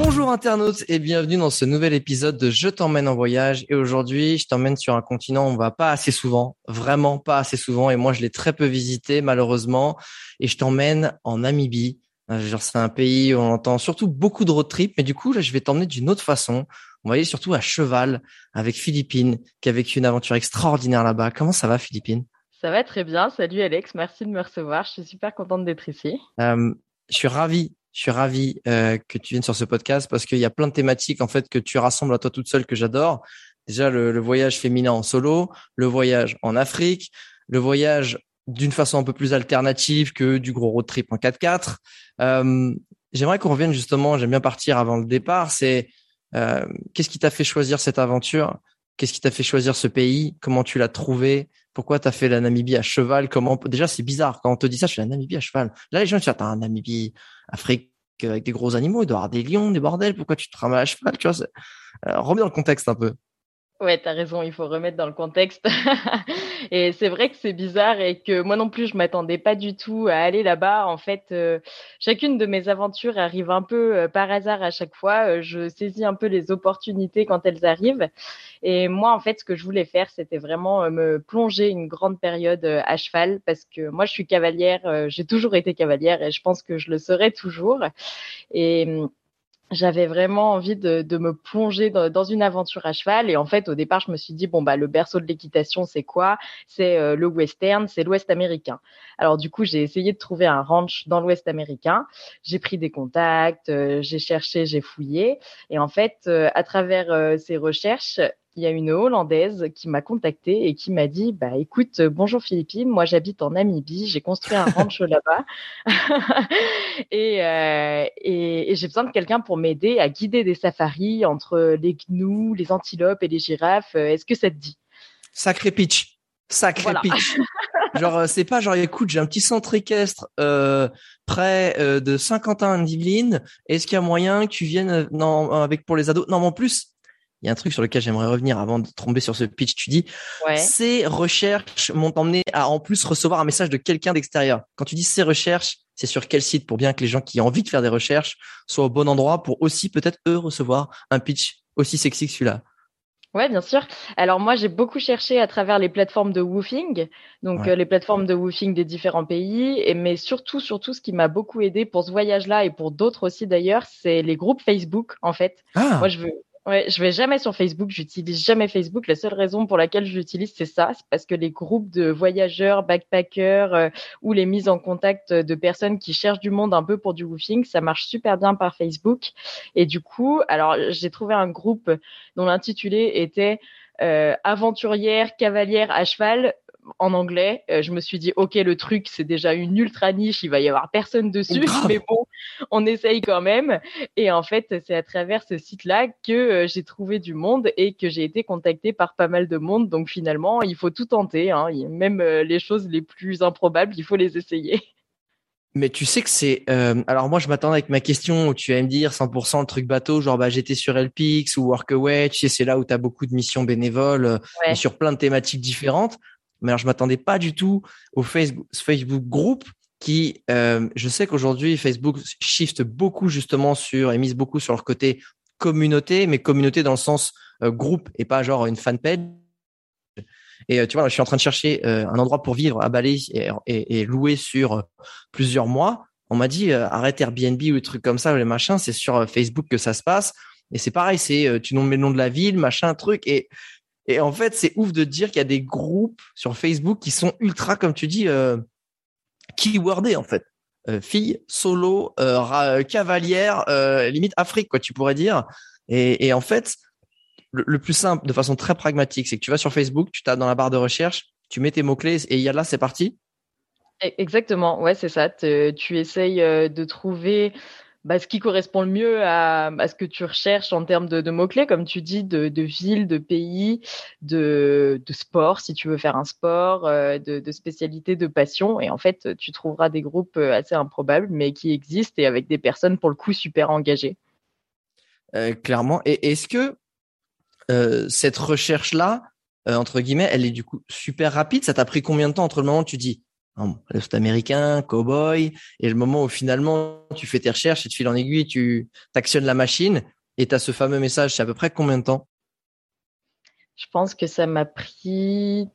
Bonjour internautes et bienvenue dans ce nouvel épisode de Je t'emmène en voyage. Et aujourd'hui, je t'emmène sur un continent où on va pas assez souvent, vraiment pas assez souvent. Et moi, je l'ai très peu visité malheureusement. Et je t'emmène en Namibie. Euh, genre, c'est un pays où on entend surtout beaucoup de road trip, mais du coup, là, je vais t'emmener d'une autre façon. On va aller surtout à cheval avec Philippine, qui a vécu une aventure extraordinaire là-bas. Comment ça va, Philippine? Ça va très bien. Salut Alex, merci de me recevoir. Je suis super contente d'être ici. Euh, je suis ravi je suis ravi euh, que tu viennes sur ce podcast parce qu'il y a plein de thématiques en fait que tu rassembles à toi toute seule que j'adore. Déjà le, voyage féminin en solo, le voyage en Afrique, le voyage d'une façon un peu plus alternative que du gros road trip en 4x4. Euh, J'aimerais qu'on revienne justement, j'aime bien partir avant le départ, c'est euh, qu'est-ce qui t'a fait choisir cette aventure? Qu'est-ce qui t'a fait choisir ce pays? Comment tu l'as trouvé? Pourquoi t'as fait la Namibie à cheval? Comment Déjà, c'est bizarre quand on te dit ça. Je fais la Namibie à cheval. Là, les gens disent, t'as un Namibie, Afrique avec des gros animaux. Il doit y avoir des lions, des bordels. Pourquoi tu te ramènes à cheval Tu vois euh, Remets dans le contexte un peu. Ouais, t'as raison, il faut remettre dans le contexte. et c'est vrai que c'est bizarre et que moi non plus, je m'attendais pas du tout à aller là-bas. En fait, euh, chacune de mes aventures arrive un peu euh, par hasard à chaque fois. Euh, je saisis un peu les opportunités quand elles arrivent. Et moi, en fait, ce que je voulais faire, c'était vraiment me plonger une grande période à cheval parce que moi, je suis cavalière. J'ai toujours été cavalière et je pense que je le serai toujours. Et hum, j'avais vraiment envie de, de me plonger dans, une aventure à cheval. Et en fait, au départ, je me suis dit, bon, bah, le berceau de l'équitation, c'est quoi? C'est euh, le western, c'est l'ouest américain. Alors, du coup, j'ai essayé de trouver un ranch dans l'ouest américain. J'ai pris des contacts, euh, j'ai cherché, j'ai fouillé. Et en fait, euh, à travers ces recherches, il y a une Hollandaise qui m'a contactée et qui m'a dit bah écoute bonjour Philippine moi j'habite en Namibie j'ai construit un ranch là-bas. Et, euh, et, et j'ai besoin de quelqu'un pour m'aider à guider des safaris entre les gnous les antilopes et les girafes. Est-ce que ça te dit? Sacré pitch. Sacré pitch. Genre euh, c'est pas genre écoute j'ai un petit centre équestre euh, près euh, de Saint-Quentin-en-Yvelines. Est-ce qu'il y a moyen que tu viennes non avec pour les ados? Non mais en plus il y a un truc sur lequel j'aimerais revenir avant de tomber sur ce pitch. Tu dis, ces recherches m'ont emmené à en plus recevoir un message de quelqu'un d'extérieur. Quand tu dis ces recherches, c'est sur quel site? Pour bien que les gens qui ont envie de faire des recherches soient au bon endroit pour aussi peut-être eux recevoir un pitch aussi sexy que celui-là. Ouais, bien sûr. Alors moi, j'ai beaucoup cherché à travers les plateformes de woofing, donc euh, les plateformes de woofing des différents pays, et mais surtout, surtout, ce qui m'a beaucoup aidé pour ce voyage-là et pour d'autres aussi d'ailleurs, c'est les groupes Facebook. En fait, ah. moi, je veux, Ouais, je vais jamais sur Facebook, j'utilise jamais Facebook. La seule raison pour laquelle je l'utilise, c'est ça, c'est parce que les groupes de voyageurs, backpackers euh, ou les mises en contact de personnes qui cherchent du monde un peu pour du woofing, ça marche super bien par Facebook. Et du coup, alors j'ai trouvé un groupe dont l'intitulé était euh, aventurière cavalière à cheval en anglais. Euh, je me suis dit, ok, le truc, c'est déjà une ultra niche, il va y avoir personne dessus, mais bon, on essaye quand même. Et en fait, c'est à travers ce site-là que euh, j'ai trouvé du monde et que j'ai été contactée par pas mal de monde. Donc finalement, il faut tout tenter, hein. même euh, les choses les plus improbables, il faut les essayer. Mais tu sais que c'est. alors moi, je m'attendais avec ma question où tu vas me dire 100% le truc bateau, genre bah j'étais sur LPX ou Workaway. Tu sais, c'est là où tu as beaucoup de missions bénévoles sur plein de thématiques différentes. Mais alors, je m'attendais pas du tout au Facebook, groupe qui, euh, je sais qu'aujourd'hui, Facebook shift beaucoup justement sur, et mise beaucoup sur leur côté communauté, mais communauté dans le sens euh, groupe et pas genre une fanpage. Et euh, tu vois, je suis en train de chercher un endroit pour vivre à Bali et, et, louer sur plusieurs mois. On m'a dit arrête Airbnb ou des trucs comme ça ou les machins, c'est sur Facebook que ça se passe. Et c'est pareil, c'est tu nommes le nom de la ville, machin, truc. Et Et en fait, c'est ouf de dire qu'il y a des groupes sur Facebook qui sont ultra, comme tu dis, euh, keywordés en fait. Euh, fille, solo, euh, cavalière, euh, limite Afrique, quoi, tu pourrais dire. Et, en fait, le, le, plus simple, de façon très pragmatique, c'est que tu vas sur Facebook, tu tapes dans la barre de recherche, tu mets tes mots-clés et il y a là, c'est parti. E-, exactement, ouais, c'est ça. Tu essayes de trouver bah, ce qui correspond le mieux à, ce que tu recherches en termes de, mots-clés, comme tu dis, de, de ville, de pays, de, de, sport, si tu veux faire un sport, euh, de, spécialité, de passion. Et en fait, tu trouveras des groupes euh, assez improbables, mais qui existent et avec des personnes, pour le coup, super engagées. Euh, clairement. Et est-ce que cette recherche-là, entre guillemets, elle est du coup super rapide? Ça t'a pris combien de temps entre le moment où tu dis l'Est américain, cowboy, et le moment où finalement tu fais tes recherches et tu files en aiguille, tu actionnes la machine et tu as ce fameux message, c'est à peu près combien de temps? Je pense que ça m'a pris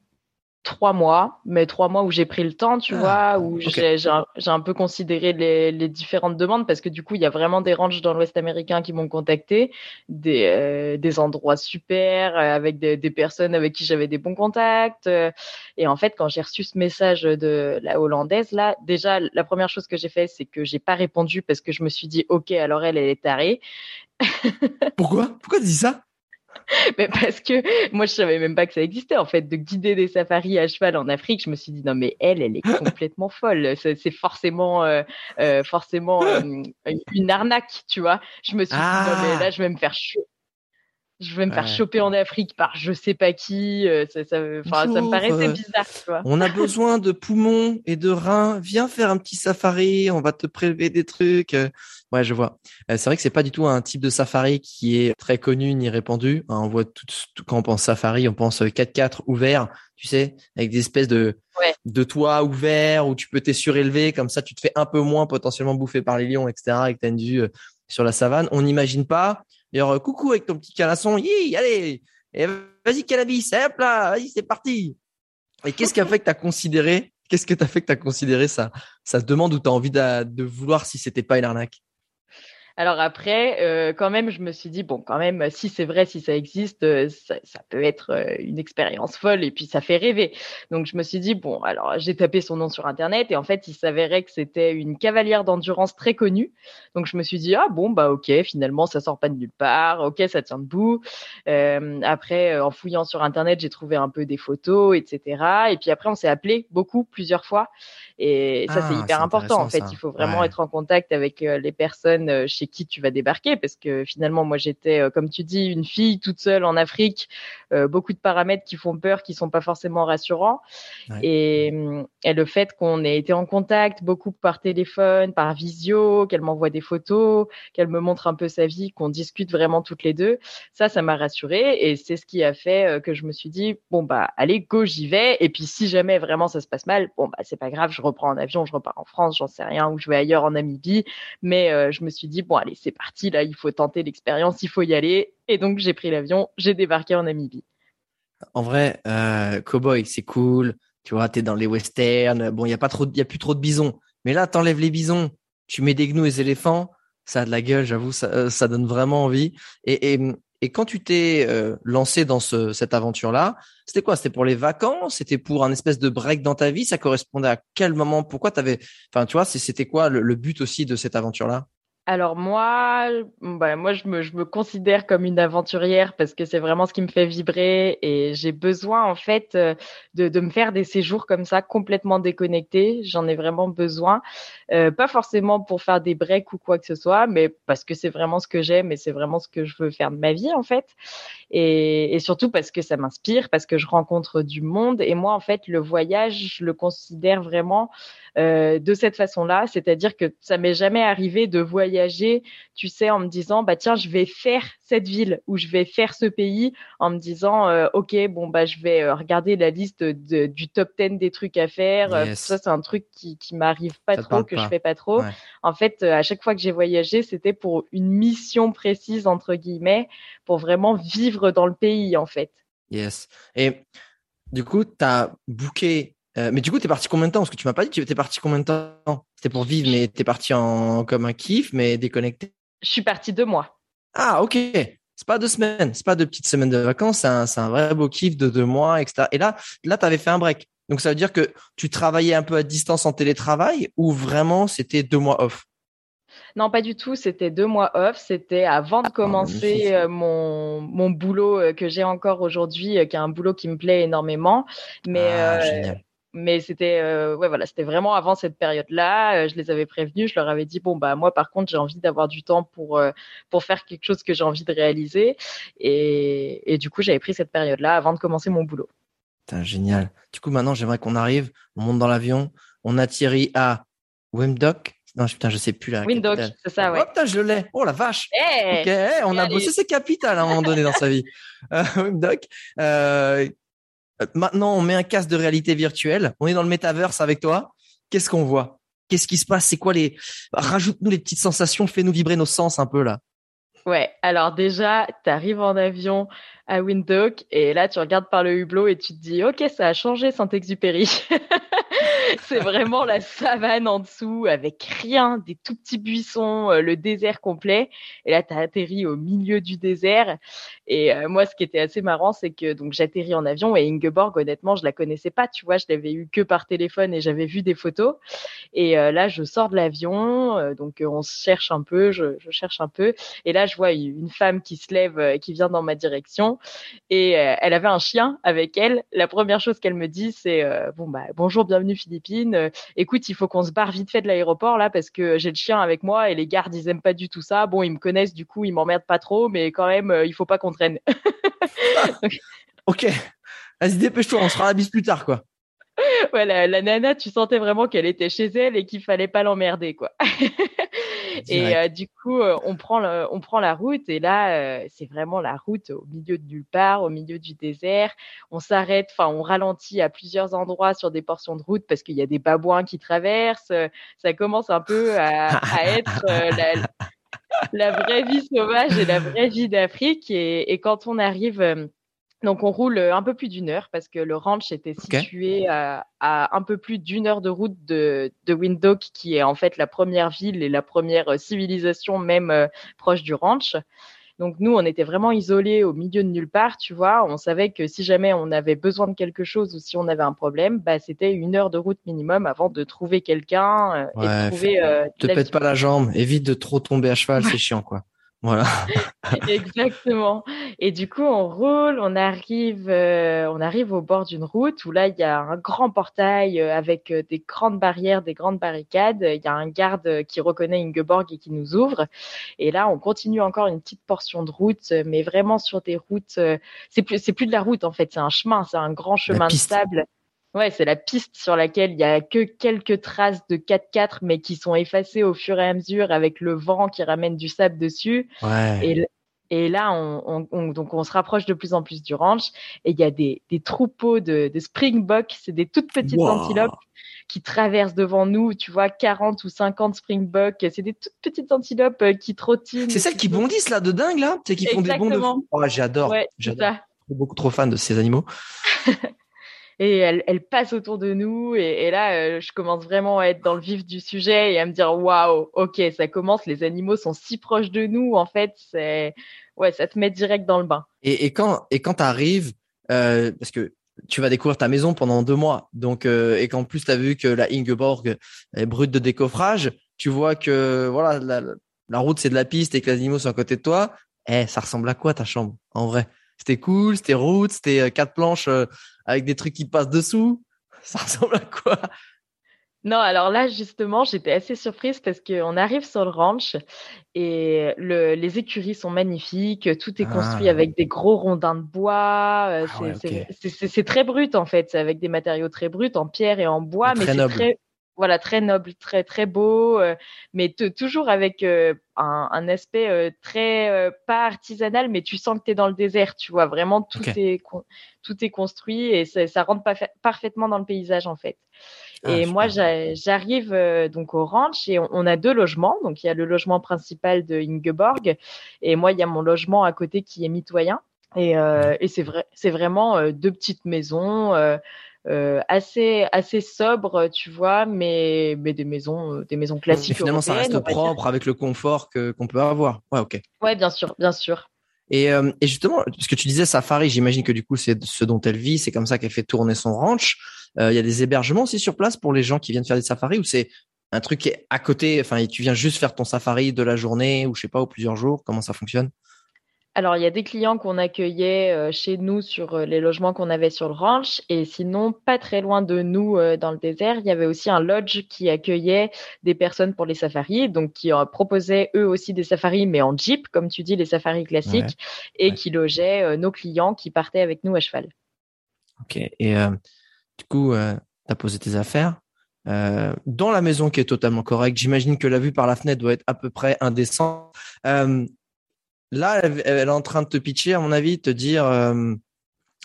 trois mois, mais trois mois où j'ai pris le temps, tu ah, vois, où okay. j'ai un, un, peu considéré les, les, différentes demandes parce que du coup, il y a vraiment des ranchs dans l'Ouest américain qui m'ont contacté, des, euh, des endroits super, euh, avec des, des, personnes avec qui j'avais des bons contacts. Euh, et en fait, quand j'ai reçu ce message de la hollandaise, là, déjà, la première chose que j'ai fait, c'est que j'ai pas répondu parce que je me suis dit, OK, alors elle, elle est tarée. Pourquoi? Pourquoi tu dis ça? mais parce que moi, je savais même pas que ça existait, en fait, de guider des safaris à cheval en Afrique. Je me suis dit, non, mais elle, elle est complètement folle. C'est forcément, euh, euh, forcément euh, une arnaque, tu vois. Je me suis dit, non, mais là, je vais me faire chaud je vais me faire choper en Afrique par je sais pas qui. Ça, ça, ça me paraissait bizarre. Tu vois. On a besoin de poumons et de reins. Viens faire un petit safari. On va te prélever des trucs. Ouais, je vois. c'est vrai que c'est pas du tout un type de safari qui est très connu ni répandu. On voit tout, quand on pense safari, on pense 4x4 ouvert, tu sais, avec des espèces de ouais. de toits ouverts où tu peux t'es surélevé comme ça, tu te fais un peu moins potentiellement bouffer par les lions, etc. Et que t'as une vue sur la savane. On n'imagine pas D'ailleurs, coucou avec ton petit canasson. Yi, allez, vas-y, cannabis, hop là, vas-y, c'est parti. Et qu'est-ce qui a fait que tu as considéré, qu'est-ce que tu as fait que tu as considéré ça, ça se demande où tu as envie de, de vouloir si c'était pas une arnaque? Alors après, euh, quand même, je me suis dit, bon, quand même, si c'est vrai, si ça existe, euh, ça, ça, peut être euh, une expérience folle et puis ça fait rêver. Donc je me suis dit, bon, alors j'ai tapé son nom sur Internet et en fait, il s'avérait que c'était une cavalière d'endurance très connue. Donc je me suis dit, ah bon, bah ok, finalement, ça sort pas de nulle part, ok, ça tient debout. Euh, après, en fouillant sur Internet, j'ai trouvé un peu des photos, etc. Et puis après, on s'est appelé beaucoup, plusieurs fois. Et ça, ah, c'est hyper important. En fait, ça. il faut vraiment ouais. être en contact avec les personnes chez qui tu vas débarquer parce que finalement moi j'étais euh, comme tu dis une fille toute seule en Afrique euh, beaucoup de paramètres qui font peur qui sont pas forcément rassurants. Ouais. et, et, le fait qu'on ait été en contact beaucoup par téléphone par visio qu'elle m'envoie des photos qu'elle me montre un peu sa vie qu'on discute vraiment toutes les deux ça ça m'a rassurée. Et c'est ce qui a fait euh, que je me suis dit bon bah allez go j'y vais. Et puis si jamais vraiment ça se passe mal bon bah c'est pas grave je reprends en avion je repars en France j'en sais rien ou je vais ailleurs en Namibie. Mais euh, je me suis dit bon allez, c'est parti, là, il faut tenter l'expérience, il faut y aller. Et donc, j'ai pris l'avion, j'ai débarqué en Namibie. En vrai, euh, Cowboy, c'est cool. Tu vois, t'es dans les westerns. Bon, il y a pas trop, a plus trop de bisons. Mais là, t'enlèves les bisons, tu mets des gnous et des éléphants. Ça a de la gueule, j'avoue, ça, euh, donne vraiment envie. Et, quand tu t'es euh, lancé dans ce, cette aventure-là, c'était quoi? C'était pour les vacances? C'était pour un espèce de break dans ta vie? Ça correspondait à quel moment? Pourquoi t'avais Enfin, tu vois, c'était quoi le but aussi de cette aventure-là? Alors moi, bah, moi je me, je me considère comme une aventurière parce que c'est vraiment ce qui me fait vibrer et j'ai besoin en fait euh, de, de me faire des séjours comme ça complètement déconnectés. J'en ai vraiment besoin, euh, pas forcément pour faire des breaks ou quoi que ce soit, mais parce que c'est vraiment ce que j'aime et c'est vraiment ce que je veux faire de ma vie en fait. Et, et surtout parce que ça m'inspire, parce que je rencontre du monde et moi en fait le voyage, je le considère vraiment euh, de cette façon-là, c'est-à-dire que ça m'est jamais arrivé de voyager, tu sais, en me disant bah tiens, je vais faire cette ville ou je vais faire ce pays, en me disant euh, ok bon bah je vais euh, regarder la liste de, du top 10 des trucs à faire. Euh, yes. Ça c'est un truc qui qui m'arrive pas ça trop, que pas. je fais pas trop. Ouais. En fait, à chaque fois que j'ai voyagé, c'était pour une mission précise entre guillemets, pour vraiment vivre dans le pays en fait. Yes. Et du coup, tu as booké euh, mais du coup, t'es parti combien de temps? Parce que tu m'as pas dit, tu étais parti combien de temps? C'était pour vivre, mais t'es parti en comme un kiff, mais déconnecté. Je suis parti deux mois. Ah, ok. c'est pas deux semaines, c'est pas deux petites semaines de vacances, c'est un, un, vrai beau kiff de deux mois, etc. Et là, là, tu avais fait un break. Donc ça veut dire que tu travaillais un peu à distance en télétravail ou vraiment c'était deux mois off? Non, pas du tout. C'était deux mois off. C'était avant de ah, commencer euh, mon, mon boulot euh, que j'ai encore aujourd'hui, euh, qui est un boulot qui me plaît énormément. Mais ah, mais c'était ouais voilà c'était vraiment avant cette période là je les avais prévenus je leur avais dit bon bah moi par contre j'ai envie d'avoir du temps pour pour faire quelque chose que j'ai envie de réaliser et, et du coup j'avais pris cette période là avant de commencer mon boulot génial du coup maintenant j'aimerais qu'on arrive on monte dans l'avion on atterrit à Wimdock non, putain, je sais plus là. Windhoek, c'est ça, ouais. Oh putain, je l'ai. Oh la vache. ok, on a bossé ses capitales à un moment donné dans sa vie. Euh. Euh, maintenant, on met un casque de réalité virtuelle. On est dans le metaverse avec toi. Qu'est-ce qu'on voit? Qu'est-ce qui se passe? C'est quoi les Rajoute-nous les petites sensations. Fais-nous vibrer nos sens un peu là. Ouais. Alors déjà, tu arrives en avion à Windhoek et là, tu regardes par le hublot et tu te dis, ok, ça a changé Saint-Exupéry. c'est vraiment la savane en dessous avec rien, des tout petits buissons, euh, le désert complet. Et là, tu atterri au milieu du désert. Et euh, moi, ce qui était assez marrant, c'est que donc j'atterris en avion et Ingeborg, honnêtement, je la connaissais pas. Tu vois, je l'avais eu que par téléphone et j'avais vu des photos. Et euh, là, je sors de l'avion, donc on se cherche un peu, je, je, cherche un peu. Et là, je vois une femme qui se lève, qui vient dans ma direction. Et elle avait un chien avec elle. La première chose qu'elle me dit, c'est bon bah bonjour, bienvenue Philippines. Euh, écoute, il faut qu'on se barre vite fait de l'aéroport là parce que j'ai le chien avec moi et les gardes ils aiment pas du tout ça. Bon, ils me connaissent du coup, ils m'emmerdent pas trop, mais quand même, euh, il faut pas qu'on traîne. ok, vas-y dépêche-toi, on se fera la bise plus tard quoi. Ouais, la, nana, tu sentais vraiment qu'elle était chez elle et qu'il fallait pas l'emmerder quoi. Et euh, du coup, euh, on prend le, on prend la route et là, euh, c'est vraiment la route au milieu de nulle part, au milieu du désert. On s'arrête, enfin, on ralentit à plusieurs endroits sur des portions de route parce qu'il y a des babouins qui traversent. Ça commence un peu à, à être la, la, vraie vie sauvage et la vraie vie d'Afrique. Et, et, quand on arrive donc on roule un peu plus d'une heure parce que le ranch était situé à, un peu plus d'une heure de route de, de Windhoek, qui est en fait la première ville et la première civilisation même euh, proche du ranch. Donc nous, on était vraiment isolés au milieu de nulle part, tu vois. On savait que si jamais on avait besoin de quelque chose ou si on avait un problème, bah c'était une heure de route minimum avant de trouver quelqu'un et de trouver. te pète pas la jambe, évite de trop tomber à cheval, c'est chiant quoi. Voilà. Exactement. Et du coup, on roule, on arrive, euh, on arrive au bord d'une route où là, il y a un grand portail euh, avec euh, des grandes barrières, des grandes barricades. Il y a un garde qui reconnaît Ingeborg et qui nous ouvre. Et là, on continue encore une petite portion de route, mais vraiment sur des routes. c'est plus, c'est plus de la route en fait, c'est un chemin, c'est un grand chemin de sable. Ouais, c'est la piste sur laquelle il y a que quelques traces de 4x4, mais qui sont effacées au fur et à mesure avec le vent qui ramène du sable dessus. Ouais. Et, là, on, donc on se rapproche de plus en plus du ranch et il y a des, des troupeaux de, de springboks, c'est des toutes petites antilopes qui traversent devant nous, tu vois, 40 ou 50 springboks, c'est des toutes petites antilopes euh, qui trottinent. C'est celles qui bondissent là de dingue là, c'est qui font des bonds de fou. Oh, j'adore. Ouais, j'adore. Beaucoup trop fan de ces animaux. et elle, elle, passe autour de nous. Et, là, euh, je commence vraiment à être dans le vif du sujet et à me dire waouh, ok, ça commence. Les animaux sont si proches de nous. En fait, ouais, ça te met direct dans le bain. Et, quand et quand t'arrives, euh, parce que tu vas découvrir ta maison pendant deux mois, donc euh, et qu'en plus tu as vu que la Ingeborg est brute de décoffrage, tu vois que voilà la, la route c'est de la piste et que les animaux sont à côté de toi. Eh, ça ressemble à quoi ta chambre en vrai? C'était cool, c'était route, c'était quatre planches avec des trucs qui passent dessous. Ça ressemble à quoi? Non, alors là, justement, j'étais assez surprise parce qu'on arrive sur le ranch et le, les écuries sont magnifiques. Tout est construit ah. avec des gros rondins de bois. Euh, ah c'est très brut, en fait. C'est avec des matériaux très bruts, en pierre et en bois. mais c'est très, voilà, très noble, très, très beau, euh, mais toujours avec euh, un, un, aspect très, pas artisanal, mais tu sens que tu es dans le désert. Tu vois, vraiment, tout, est, tout est construit et ça, ça rentre parfaitement dans le paysage, en fait. Ah, et moi, j'arrive euh, donc au ranch et on, a deux logements. Donc, il y a le logement principal de Ingeborg et moi, il y a mon logement à côté qui est mitoyen. Et, euh, et c'est vrai, c'est vraiment euh, deux petites maisons. Euh, assez assez sobres, tu vois, mais mais des maisons des maisons classiques. finalement, ça reste propre avec le confort que qu'on peut avoir. Ouais, ok. Ouais, bien sûr, bien sûr. Et, euh, et justement, parce que tu disais safari, j'imagine que du coup c'est ce dont elle vit, c'est comme ça qu'elle fait tourner son ranch. Euh, il y a des hébergements aussi sur place pour les gens qui viennent faire des safaris ou c'est un truc qui est à côté, enfin tu viens juste faire ton safari de la journée ou je sais pas ou plusieurs jours, comment ça fonctionne? Alors, il y a des clients qu'on accueillait euh, chez nous sur euh, les logements qu'on avait sur le ranch. Et sinon, pas très loin de nous, euh, dans le désert, il y avait aussi un lodge qui accueillait des personnes pour les safaris, donc qui proposait eux aussi des safaris, mais en jeep, comme tu dis, les safaris classiques, et qui logeait nos clients qui partaient avec nous à cheval. Ok. Et du coup, tu as posé tes affaires. dans la maison qui est totalement correcte, j'imagine que la vue par la fenêtre doit être à peu près indécente. Là, elle, est en train de te pitcher, à mon avis, te dire, euh,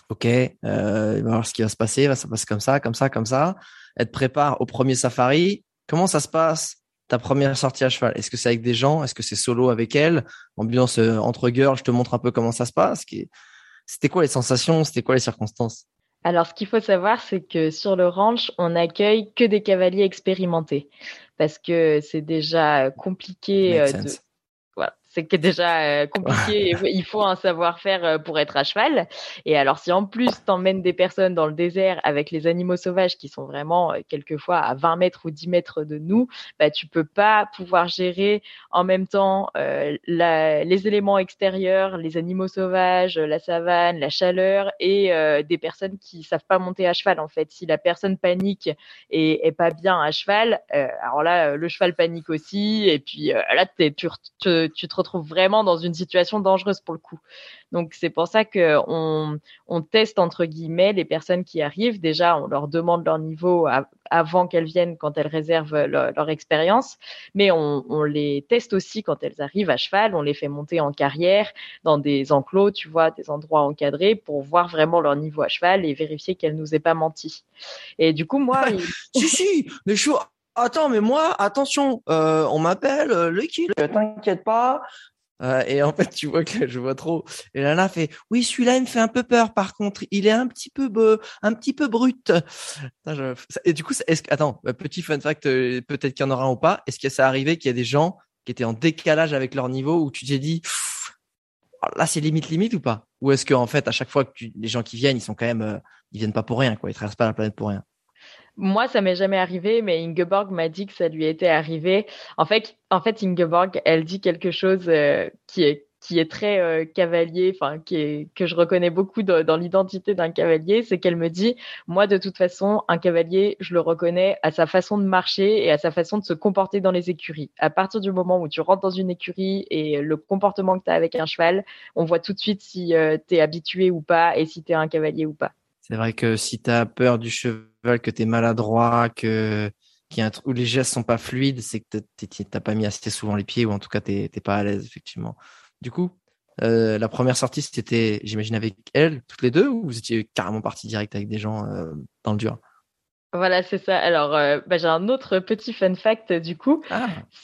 ok, euh, il va voir ce qui va se passer, ça passe comme ça, comme ça, comme ça. Elle te prépare au premier safari. Comment ça se passe ta première sortie à cheval? Est-ce que c'est avec des gens? Est-ce que c'est solo avec elle? Ambiance euh, entre girls, je te montre un peu comment ça se passe. C'était quoi les sensations? C'était quoi les circonstances? Alors, ce qu'il faut savoir, c'est que sur le ranch, on n'accueille que des cavaliers expérimentés. Parce que c'est déjà compliqué de, c'est que déjà euh, compliqué. il faut un savoir-faire euh, pour être à cheval. Et alors, si en plus t'emmènes des personnes dans le désert avec les animaux sauvages qui sont vraiment euh, quelquefois à 20 mètres ou 10 mètres de nous, bah, tu peux pas pouvoir gérer en même temps les éléments extérieurs, les animaux sauvages, la savane, la chaleur et des personnes qui savent pas monter à cheval. En fait, si la personne panique et est pas bien à cheval, alors là, le cheval panique aussi. Et puis là, tu, tu, tu te retrouve vraiment dans une situation dangereuse pour le coup. Donc c'est pour ça que on, on, teste entre guillemets les personnes qui arrivent. Déjà, on leur demande leur niveau avant qu'elles viennent, quand elles réservent leur, expérience, mais on, on, les teste aussi quand elles arrivent à cheval. On les fait monter en carrière dans des enclos, tu vois, des endroits encadrés pour voir vraiment leur niveau à cheval et vérifier qu'elles nous aient pas menti. Et du coup, moi, si si, je attends, mais moi, attention, euh, on m'appelle euh, le kill, t'inquiète pas. Euh, et en fait, tu vois que je vois trop. Et Lana fait, oui, celui-là, il me fait un peu peur. Par contre, il est un petit peu, un petit peu brut. Et du coup, est-ce attends, petit fun fact, peut-être qu'il y en aura un ou pas. Est-ce que ça arrivé qu'il y a des gens qui étaient en décalage avec leur niveau où tu t'es dit, oh, là, c'est limite limite ou pas? Ou est-ce que en fait, à chaque fois que les gens qui viennent, ils sont quand même, ils viennent pas pour rien, quoi. Ils traversent pas la planète pour rien? Moi, ça m'est jamais arrivé, mais Ingeborg m'a dit que ça lui était arrivé. En fait, en fait, Ingeborg, elle dit quelque chose euh, qui est qui est très euh, cavalier, enfin que je reconnais beaucoup dans l'identité d'un cavalier, c'est qu'elle me dit moi de toute façon un cavalier, je le reconnais à sa façon de marcher et à sa façon de se comporter dans les écuries. À partir du moment où tu rentres dans une écurie et le comportement que tu as avec un cheval, on voit tout de suite si euh, tu es habitué ou pas et si tu es un cavalier ou pas. C'est vrai que si tu as peur du cheval, que tu es maladroit, que un où les gestes sont pas fluides, c'est que t'as pas mis assez souvent les pieds ou en tout cas t'es pas à l'aise effectivement. Du coup, euh, la première sortie c'était, j'imagine avec elle, toutes les deux, ou vous étiez carrément parti direct avec des gens euh, dans le dur? Voilà, c'est ça. Alors, euh, bah, j'ai un autre petit fun fact du coup. Ah,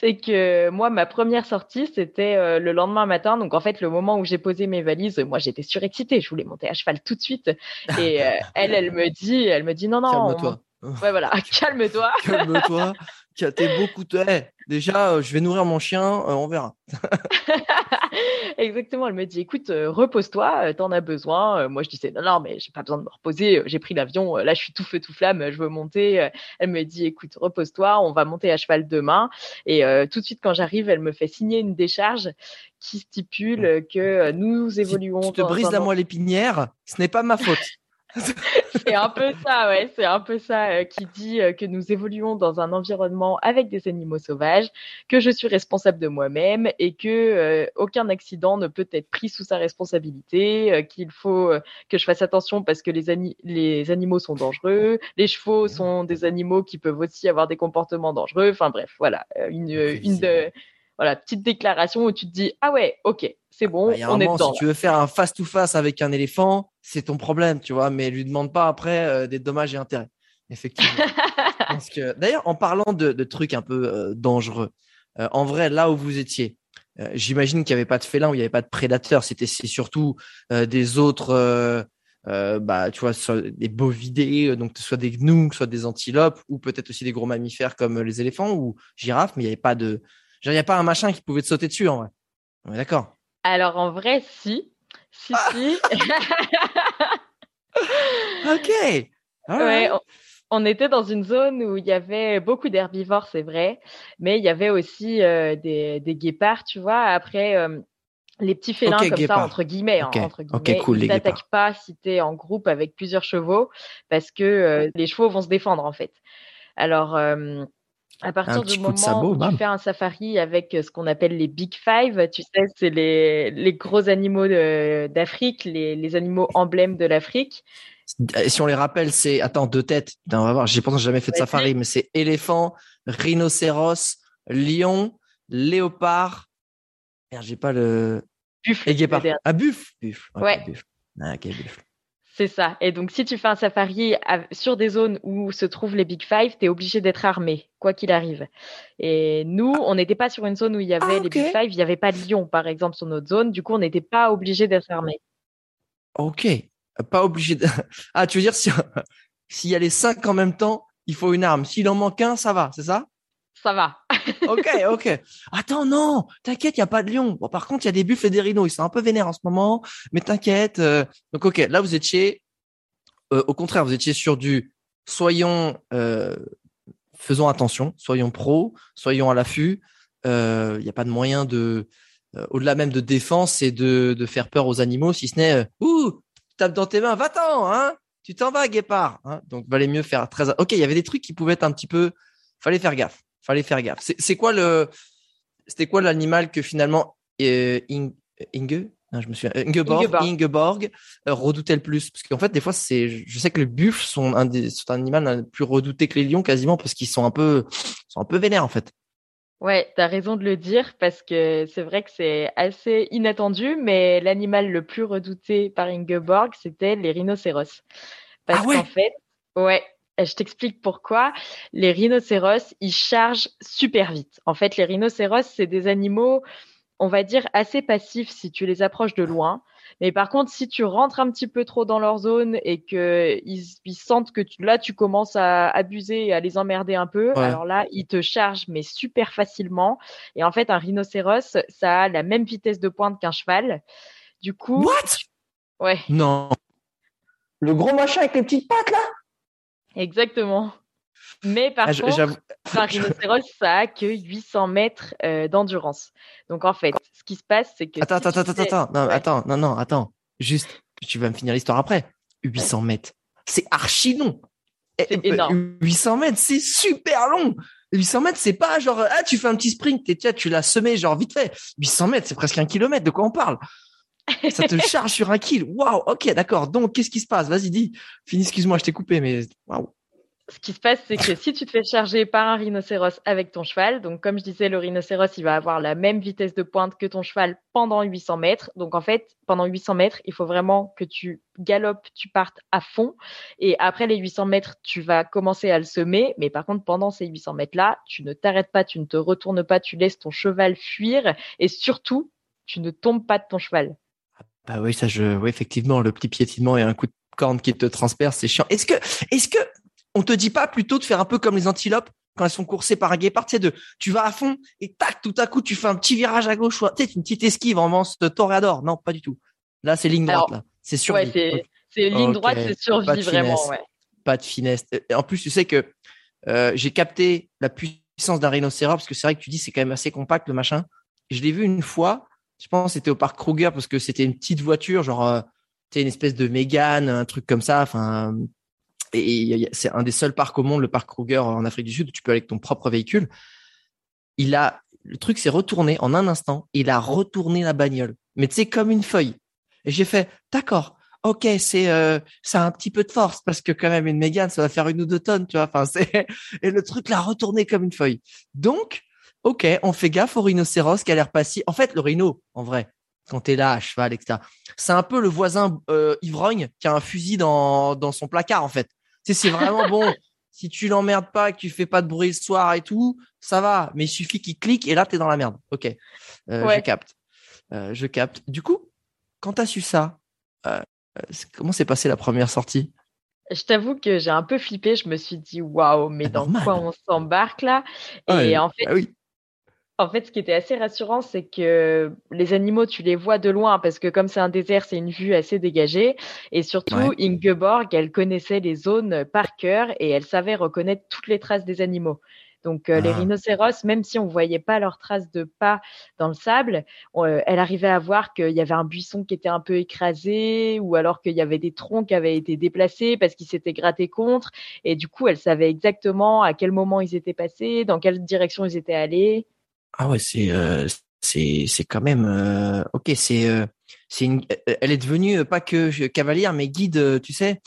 c'est que moi, ma première sortie, c'était euh, le lendemain matin. Donc, en fait, le moment où j'ai posé mes valises, moi, j'étais surexcitée. Je voulais monter à cheval tout de suite. Et euh, elle, elle me dit, elle me dit, non, non. Calme-toi. Ouais, voilà, calme-toi. calme-toi. T'es beaucoup. Hey, déjà, je vais nourrir mon chien, on verra. Exactement. Elle me dit, écoute, euh, repose-toi, euh, t'en as besoin. Euh, moi, je disais, non, non, mais j'ai pas besoin de me reposer. J'ai pris l'avion. Là, je suis tout feu, tout flamme. Je veux monter. Elle me dit, écoute, repose-toi. On va monter à cheval demain. Et tout de suite, quand j'arrive, elle me fait signer une décharge qui stipule que nous évoluons. Si tu te brises la moelle épinière, ce n'est pas ma faute. c'est un peu ça, ouais, c'est un peu ça euh, qui dit euh, que nous évoluons dans un environnement avec des animaux sauvages, que je suis responsable de moi-même et que euh, aucun accident ne peut être pris sous sa responsabilité, qu'il faut que je fasse attention parce que les, les animaux sont dangereux, les chevaux sont des animaux qui peuvent aussi avoir des comportements dangereux. Enfin bref, voilà, une, une de voilà, petite déclaration où tu te dis ah ouais, ok, c'est bon, bah, on est dedans. Si tu veux faire un face to face avec un éléphant, c'est ton problème, tu vois, mais lui demande pas après euh, des dommages et intérêts. Effectivement. Parce que d'ailleurs, en parlant de, trucs un peu euh, dangereux, euh, en vrai, là où vous étiez, j'imagine qu'il n'y avait pas de félin, où il n'y avait pas de prédateurs. C'était c'est surtout des autres. bah, tu vois, soit des bovidés, donc soit des gnous, soit des antilopes, ou peut-être aussi des gros mammifères comme les éléphants ou girafes, mais il n'y avait pas de, il n'y a pas un machin qui pouvait te sauter dessus en vrai. D'accord? Alors en vrai, si. Si, ah si. ok. on, était dans une zone où il y avait beaucoup d'herbivores, c'est vrai, mais il y avait aussi euh, des, guépards, tu vois. Après, euh, les petits félins comme ça, entre guillemets, hein, entre guillemets cool, ils t'attaquent pas si tu es en groupe avec plusieurs chevaux parce que euh, les chevaux vont se défendre en fait. Alors, à partir du moment où tu fais un safari avec ce qu'on appelle les Big Five, tu sais, c'est les, les, gros animaux d'Afrique, les, les, animaux emblèmes de l'Afrique. Si on les rappelle, c'est attends deux têtes. on va voir. J'ai pourtant jamais fait de safari, mais c'est éléphant, rhinocéros, lion, léopard. Merde, j'ai pas le. Buffle. Et guépard. Ah buffle. Buffle. ouais. Buffle. Ah, ok buffle. C'est ça. Et donc, si tu fais un safari sur des zones où se trouvent les Big Five, tu es obligé d'être armé, quoi qu'il arrive. Et nous, on n'était pas sur une zone où il y avait ah, les Big Five, il n'y avait pas de lion, par exemple, sur notre zone. Du coup, on n'était pas obligé d'être armé. Ok. Pas obligé de... Ah, tu veux dire, s'il y a les cinq en même temps, il faut une arme. S'il en manque un, ça va, c'est ça? Ça va. ok, ok. Attends, non, t'inquiète, il y a pas de lion. Bon, par contre, il y a des buffles et des rhinos. Ils sont un peu vénères en ce moment, mais t'inquiète. Euh. Donc, ok, là, vous étiez, euh, au contraire, vous étiez sur du soyons, euh, faisons attention, soyons pros, soyons à l'affût. Il n'y a pas de moyen de, au-delà même de défense et de, de faire peur aux animaux, si ce n'est, ouh, tape dans tes mains, va-t'en, hein. Tu t'en vas, guépard. Hein Donc, valait mieux faire très. Ok, il y avait des trucs qui pouvaient être un petit peu. Fallait faire gaffe fallait faire gaffe. C'est quoi le, c'était quoi l'animal que finalement euh, Inge, je me suis Ingeborg, Ingeborg, euh, redoutait le plus parce qu'en fait des fois c'est, je sais que les buffles sont un des, sont un animal plus redouté que les lions quasiment parce qu'ils sont un peu, sont un peu vénères en fait. Ouais, tu as raison de le dire parce que c'est vrai que c'est assez inattendu, mais l'animal le plus redouté par Ingeborg, c'était les rhinocéros. Parce ah ouais? qu'en fait, ouais, je t'explique pourquoi. Les rhinocéros, ils chargent super vite. En fait, les rhinocéros, c'est des animaux, on va dire, assez passifs si tu les approches de loin. Mais par contre, si tu rentres un petit peu trop dans leur zone et que ils, sentent que là, tu commences à abuser et à les emmerder un peu, alors là, ils te chargent, mais super facilement. Et en fait, un rhinocéros, ça a la même vitesse de pointe qu'un cheval. Du coup. What? Ouais. Non. Le gros machin avec les petites pattes, là? Exactement. Mais par ah, contre, un rhinocéros, ça a que 800 mètres euh, d'endurance. Donc en fait, ce qui se passe, c'est que. Attends, attends, attends, attends, non, attends, non, non, attends. Juste, tu vas me finir l'histoire après. 800 mètres. C'est archi long. C'est eh, énorme. 800 mètres, c'est super long. 800 mètres, c'est pas genre, ah, tu fais un petit sprint et tiens, tu l'as semé genre vite fait. 800 mètres, c'est presque un kilomètre. De quoi on parle? Ça te charge sur un kill. Waouh, ok, d'accord. Donc, qu'est-ce qui se passe? Vas-y, dis. Finis, excuse-moi, je t'ai coupé, mais waouh. Ce qui se passe, c'est que si tu te fais charger par un rhinocéros avec ton cheval, donc comme je disais, le rhinocéros, il va avoir la même vitesse de pointe que ton cheval pendant 800 mètres. Donc en fait, pendant 800 mètres, il faut vraiment que tu galopes, tu partes à fond. Et après les 800 mètres, tu vas commencer à le semer. Mais par contre, pendant ces 800 mètres-là, tu ne t'arrêtes pas, tu ne te retournes pas, tu laisses ton cheval fuir. Et surtout, tu ne tombes pas de ton cheval. Bah oui, ça, je, oui, effectivement, le petit piétinement et un coup de corne qui te transperce, c'est chiant. Est-ce que, est-ce que, on te dit pas plutôt de faire un peu comme les antilopes quand elles sont coursées par un guépard, tu sais, de, tu vas à fond et tac, tout à coup, tu fais un petit virage à gauche, tu sais, une petite esquive en ce toréador. Non, pas du tout. Là, c'est ligne droite, là. C'est survie. Ouais, c'est, c'est ligne droite, c'est survie, vraiment, ouais. Pas de finesse. En plus, tu sais que, euh, j'ai capté la puissance d'un rhinocéros parce que c'est vrai que tu dis c'est quand même assez compact le machin. Je l'ai vu une fois je pense c'était au parc Kruger parce que c'était une petite voiture, genre, euh, tu une espèce de Mégane, un truc comme ça. Enfin, et, c'est un des seuls parcs au monde, le parc Kruger en Afrique du Sud, où tu peux aller avec ton propre véhicule. Il a, le truc s'est retourné en un instant. Il a retourné la bagnole, mais tu sais comme une feuille. Et j'ai fait, d'accord, ok, c'est euh, ça a un petit peu de force parce que quand même une Mégane, ça va faire une ou deux tonnes, tu vois. Enfin, c'est et le truc l'a retourné comme une feuille. Donc ok, on fait gaffe au rhinocéros qui a l'air passif. En fait, le rhino, en vrai, quand t'es là à cheval, etc. C'est un peu le voisin euh, ivrogne qui a un fusil dans, dans son placard, en fait. Tu c'est vraiment bon. Si tu l'emmerdes pas, que tu fais pas de bruit le soir et tout, ça va. Mais il suffit qu'il clique et là, t'es dans la merde. Ok, euh, je capte. Euh, je capte. Du coup, quand t'as su ça, comment s'est passée la première sortie? Je t'avoue que j'ai un peu flippé. Je me suis dit, waouh, mais dans quoi on s'embarque là? Et en fait, bah oui En fait, ce qui était assez rassurant, c'est que les animaux, tu les vois de loin parce que comme c'est un désert, c'est une vue assez dégagée. Et surtout, Ingeborg, elle connaissait les zones par cœur et elle savait reconnaître toutes les traces des animaux. Donc euh, les ah. rhinocéros, même si on voyait pas leurs traces de pas dans le sable, euh, elle arrivait à voir qu'il y avait un buisson qui était un peu écrasé ou alors qu'il y avait des troncs qui avaient été déplacés parce qu'ils s'étaient grattés contre. Et du coup, elle savait exactement à quel moment ils étaient passés, dans quelle direction ils étaient allés. Ah ouais, c'est euh, c'est quand même ok. C'est c'est une, elle est devenue pas que cavalière mais guide. Tu sais,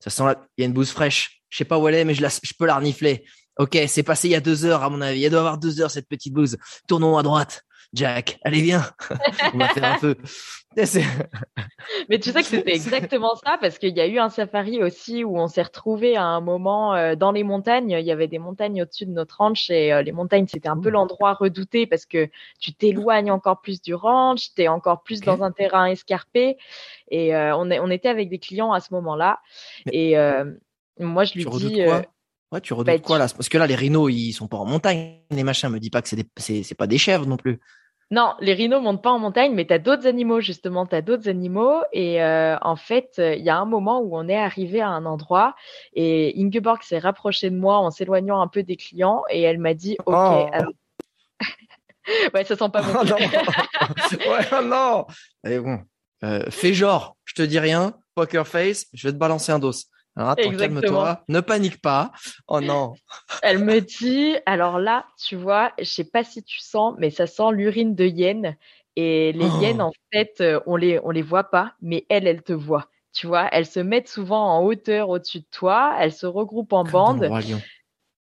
ça sent il y a une bouse fraîche. Je sais pas où elle est, mais je la, je peux la renifler. Ok, c'est passé il y a deux heures à mon avis. Il doit avoir deux heures cette petite bouse. Tournons à droite. Jack, allez viens. On va faire un peu. Mais tu sais que c'était exactement ça parce qu'il y a eu un safari aussi où on s'est retrouvé à un moment euh, dans les montagnes. Il y avait des montagnes au-dessus de notre ranch et euh, les montagnes c'était un peu l'endroit redouté parce que tu t'éloignes encore plus du ranch, tu es encore plus dans un terrain escarpé et euh, on, est, on était avec des clients à ce moment-là et moi je lui dis Ouais, tu redoutes bah, quoi là? Parce que là, les rhinos, ils sont pas en montagne, les machins. Me dis pas que c'est c'est pas des chèvres non plus. Non, les rhinos montent pas en montagne, mais tu as d'autres animaux justement. Tu as d'autres animaux et euh, en fait, il y a un moment où on est arrivé à un endroit et Ingeborg s'est rapprochée de moi en s'éloignant un peu des clients et elle m'a dit OK. Oh. Alors... ouais, ça sent pas bon. Oh non. ouais, oh non. Allez, bon. Euh, fais genre, je te dis rien, poker face, je vais te balancer un dos. Alors attends, calme-toi, ne panique pas. Oh non. Elle me dit, alors là, tu vois, je sais pas si tu sens, mais ça sent l'urine de hyène. Et les oh. hyènes, en fait, euh, on les, on les voit pas, mais elles, elles te voient. Tu vois, elles se mettent souvent en hauteur au-dessus de toi, elles se regroupent en bande.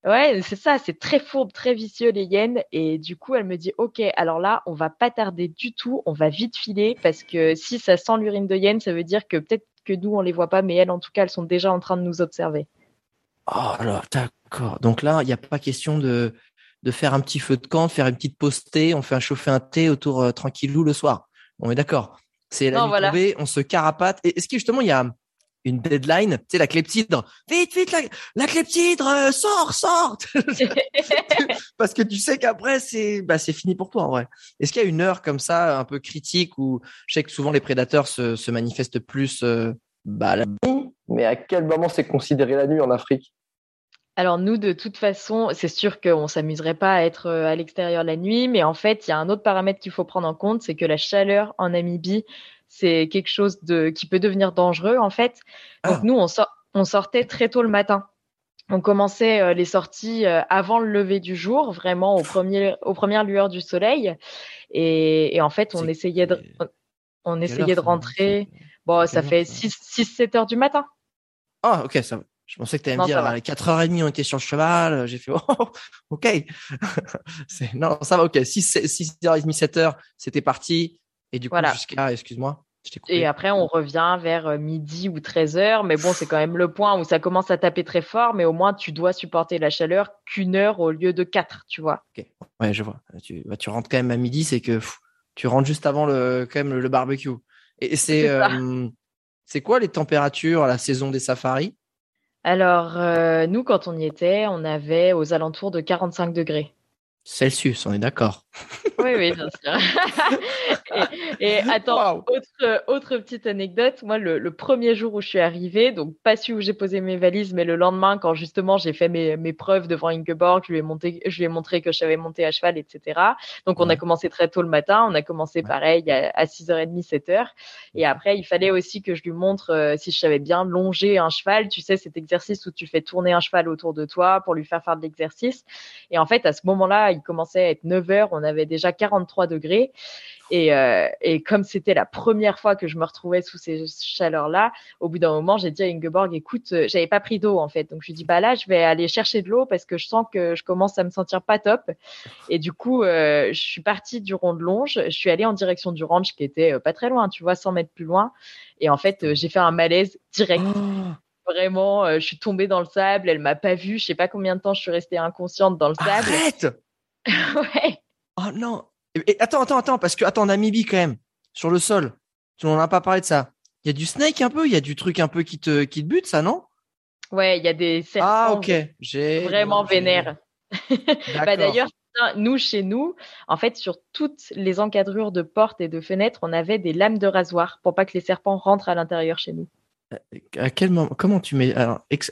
Ouais, c'est ça, c'est très fourbe, très vicieux les hyènes. Et du coup, elle me dit, ok, alors là, on va pas tarder du tout, on va vite filer parce que si ça sent l'urine de hyène, ça veut dire que peut-être que nous, on les voit pas, mais elles, en tout cas, elles sont déjà en train de nous observer. Oh là, d'accord. Donc là, il n'y a pas question de, de faire un petit feu de camp, de faire une petite postée, on fait un chauffer un thé autour euh, tranquillou le soir. On est d'accord. C'est la nuit tombée, on se carapate. Est-ce que justement, il y a une deadline, tu sais, la clepsydre. Vite, vite, la, la euh, sort, sort. Parce que tu sais qu'après, c'est, bah, c'est fini pour toi, en vrai. Est-ce qu'il y a une heure comme ça, un peu critique, où je sais que souvent les prédateurs se, se manifestent plus, euh, bah, la nuit? Mais à quel moment c'est considéré la nuit en Afrique? Alors nous, de toute façon, c'est sûr qu'on s'amuserait pas à être euh, à l'extérieur la nuit, mais en fait, il y a un autre paramètre qu'il faut prendre en compte, c'est que la chaleur en Namibie c'est quelque chose de qui peut devenir dangereux en fait. Donc ah. nous, on, on sortait très tôt le matin. On commençait euh, les sorties euh, avant le lever du jour, vraiment au premier, aux premières lueurs du soleil. Et, et en fait, on essayait de, on essayait de rentrer. Bon, ça fait 6-7 heures du matin. Ah, ok, ça Je pensais que tu allais me dire, à 4h30, on était sur le cheval. J'ai fait, oh, ok. non, ça va, ok. 6, 6h30, 7h, c'était parti. Et du coup, jusqu'à, excuse-moi. Et après, on revient vers euh, midi ou 13 heures. Mais bon, c'est quand même le point où ça commence à taper très fort. Mais au moins, tu dois supporter la chaleur qu'une heure au lieu de quatre, tu vois. Ok. Ouais, je vois. Tu, bah, tu rentres quand même à midi, c'est que tu rentres juste avant le, quand même le, barbecue. Et, c'est, euh, c'est quoi les températures à la saison des safaris? Alors, euh, nous, quand on y était, on avait aux alentours de 45 degrés. Celsius, on est d'accord. Oui, oui, bien sûr. et, attends, autre, autre petite anecdote. Moi, le, premier jour où je suis arrivée, donc pas celui où j'ai posé mes valises, mais le lendemain, quand justement j'ai fait mes, mes preuves devant Ingeborg, je lui ai, monté, je lui ai montré que je savais monter à cheval, etc. Donc, on a commencé très tôt le matin. On a commencé pareil à, 6h30, 7h. Et après, il fallait aussi que je lui montre euh, si je savais bien longer un cheval. Tu sais, cet exercice où tu fais tourner un cheval autour de toi pour lui faire faire de l'exercice. Et en fait, à ce moment-là, il commençait à être 9 h on avait déjà 43 degrés. Et, euh, et comme c'était la première fois que je me retrouvais sous ces chaleurs-là, au bout d'un moment, j'ai dit à Ingeborg, écoute, euh, j'avais pas pris d'eau en fait. Donc je lui dis, bah là, je vais aller chercher de l'eau parce que je sens que je commence à me sentir pas top. Et du coup, euh, je suis partie du rond de longe. Je suis allée en direction du ranch qui était pas très loin, tu vois, 100 mètres plus loin. Et en fait, j'ai fait un malaise direct. Oh. Vraiment, je suis tombée dans le sable. Elle m'a pas vue. Je sais pas combien de temps je suis restée inconsciente dans le sable. Arrête ouais. Oh non. Et, attends, attends, attends, parce que attends, Namibie quand même, sur le sol. Tu n'en as pas parlé de ça. Il y a du snake un peu, il y a du truc un peu qui te qui te bute, ça, non? Ouais, il y a des serpents. Ah ok. J'ai vraiment vénère. bah, d'ailleurs, nous, chez nous, en fait, sur toutes les encadrures de portes et de fenêtres, on avait des lames de rasoir pour pas que les serpents rentrent à l'intérieur chez nous. À quel moment Comment tu mets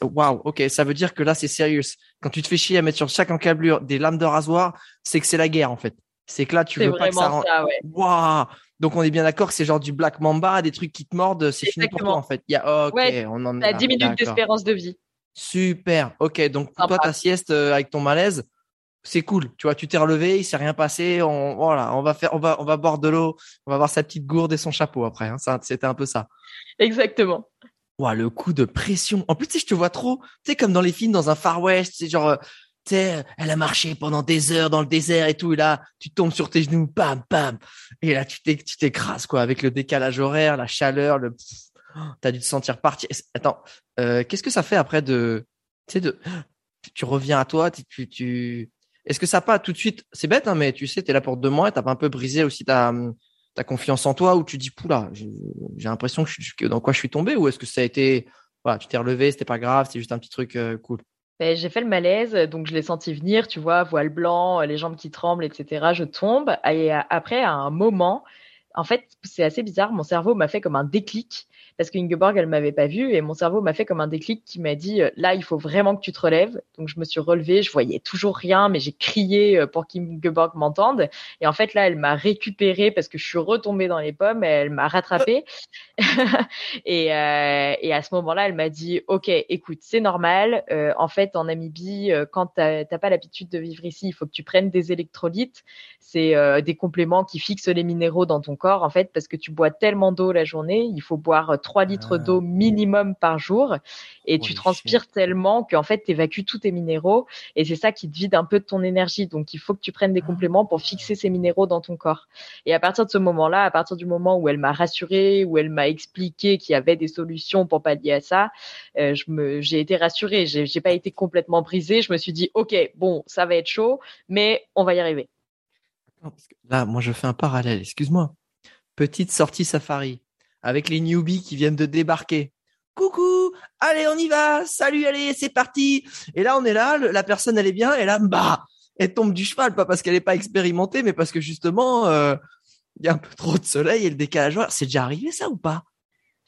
Waouh, ok, ça veut dire que là c'est sérieux. Quand tu te fais chier à mettre sur chaque encablure des lames de rasoir, c'est que c'est la guerre en fait. C'est que là tu veux pas que ça. Ça, ouais. Waouh Donc on est bien d'accord que c'est genre du black mamba, des trucs qui te mordent, c'est fini pour toi en fait. Il y a ok, on en est. 10 minutes d'espérance de vie. Super. Ok, donc pour toi ta sieste euh, avec ton malaise, c'est cool. Tu vois, tu t'es relevé, il s'est rien passé. On voilà, on va faire, on va, on va boire de l'eau, on va voir sa petite gourde et son chapeau après. Hein. Ça, c'était un peu ça. Exactement. Ouah, le coup de pression. En plus, tu je te vois trop, tu sais, comme dans les films, dans un Far West, c'est genre, euh, tu sais, elle a marché pendant des heures dans le désert et tout, et là, tu tombes sur tes genoux, bam, bam, et là, tu t'écrases, quoi, avec le décalage horaire, la chaleur, le, t'as dû te sentir partir. Attends, euh, qu'est-ce que ça fait après de, tu sais, de, tu reviens à toi, tu, tu, est-ce que ça pas tout de suite, c'est bête, hein, mais tu sais, t'es là pour deux mois, et t'as pas un peu brisé aussi ta, ta confiance en toi ou tu dis poula j'ai l'impression que, dans quoi je suis tombé ou est-ce que ça a été voilà tu t'es relevé c'était pas grave c'est juste un petit truc euh, cool. Ben, j'ai fait le malaise donc je l'ai senti venir tu vois voile blanc les jambes qui tremblent etc je tombe. Et après à un moment en fait c'est assez bizarre mon cerveau m'a fait comme un déclic parce qu'Ingeborg, elle m'avait pas vu et mon cerveau m'a fait comme un déclic qui m'a dit euh, là, il faut vraiment que tu te relèves. Donc je me suis relevée, je voyais toujours rien, mais j'ai crié euh, pour qu'Ingeborg m'entende. Et en fait là, elle m'a récupérée parce que je suis retombée dans les pommes, elle m'a rattrapée. et, euh, et, à ce moment-là, elle m'a dit ok, écoute, c'est normal. En fait, en Namibie, quand t'as pas l'habitude de vivre ici, il faut que tu prennes des électrolytes. C'est des compléments qui fixent les minéraux dans ton corps en fait, parce que tu bois tellement d'eau la journée, il faut boire 3 litres ah. d'eau minimum par jour et tu transpires tellement qu'en fait, tu évacues tous tes minéraux et c'est ça qui te vide un peu de ton énergie. Donc, il faut que tu prennes des ah. compléments pour fixer ces minéraux dans ton corps. Et à partir de ce moment-là, à partir du moment où elle m'a rassurée, où elle m'a expliqué qu'il y avait des solutions pour pallier à ça, euh, je me, j'ai été rassurée. J'ai, j'ai pas été complètement brisée. Je me suis dit, OK, bon, ça va être chaud, mais on va y arriver. Là, moi, je fais un parallèle. Excuse-moi. Petite sortie safari avec les newbies qui viennent de débarquer. Coucou, allez, on y va, salut, allez, c'est parti. Et là, on est là, la personne, elle est bien, et là, bah, elle tombe du cheval, pas parce qu'elle n'est pas expérimentée, mais parce que justement, euh, il y a un peu trop de soleil et le décalage. C'est déjà arrivé ça ou pas?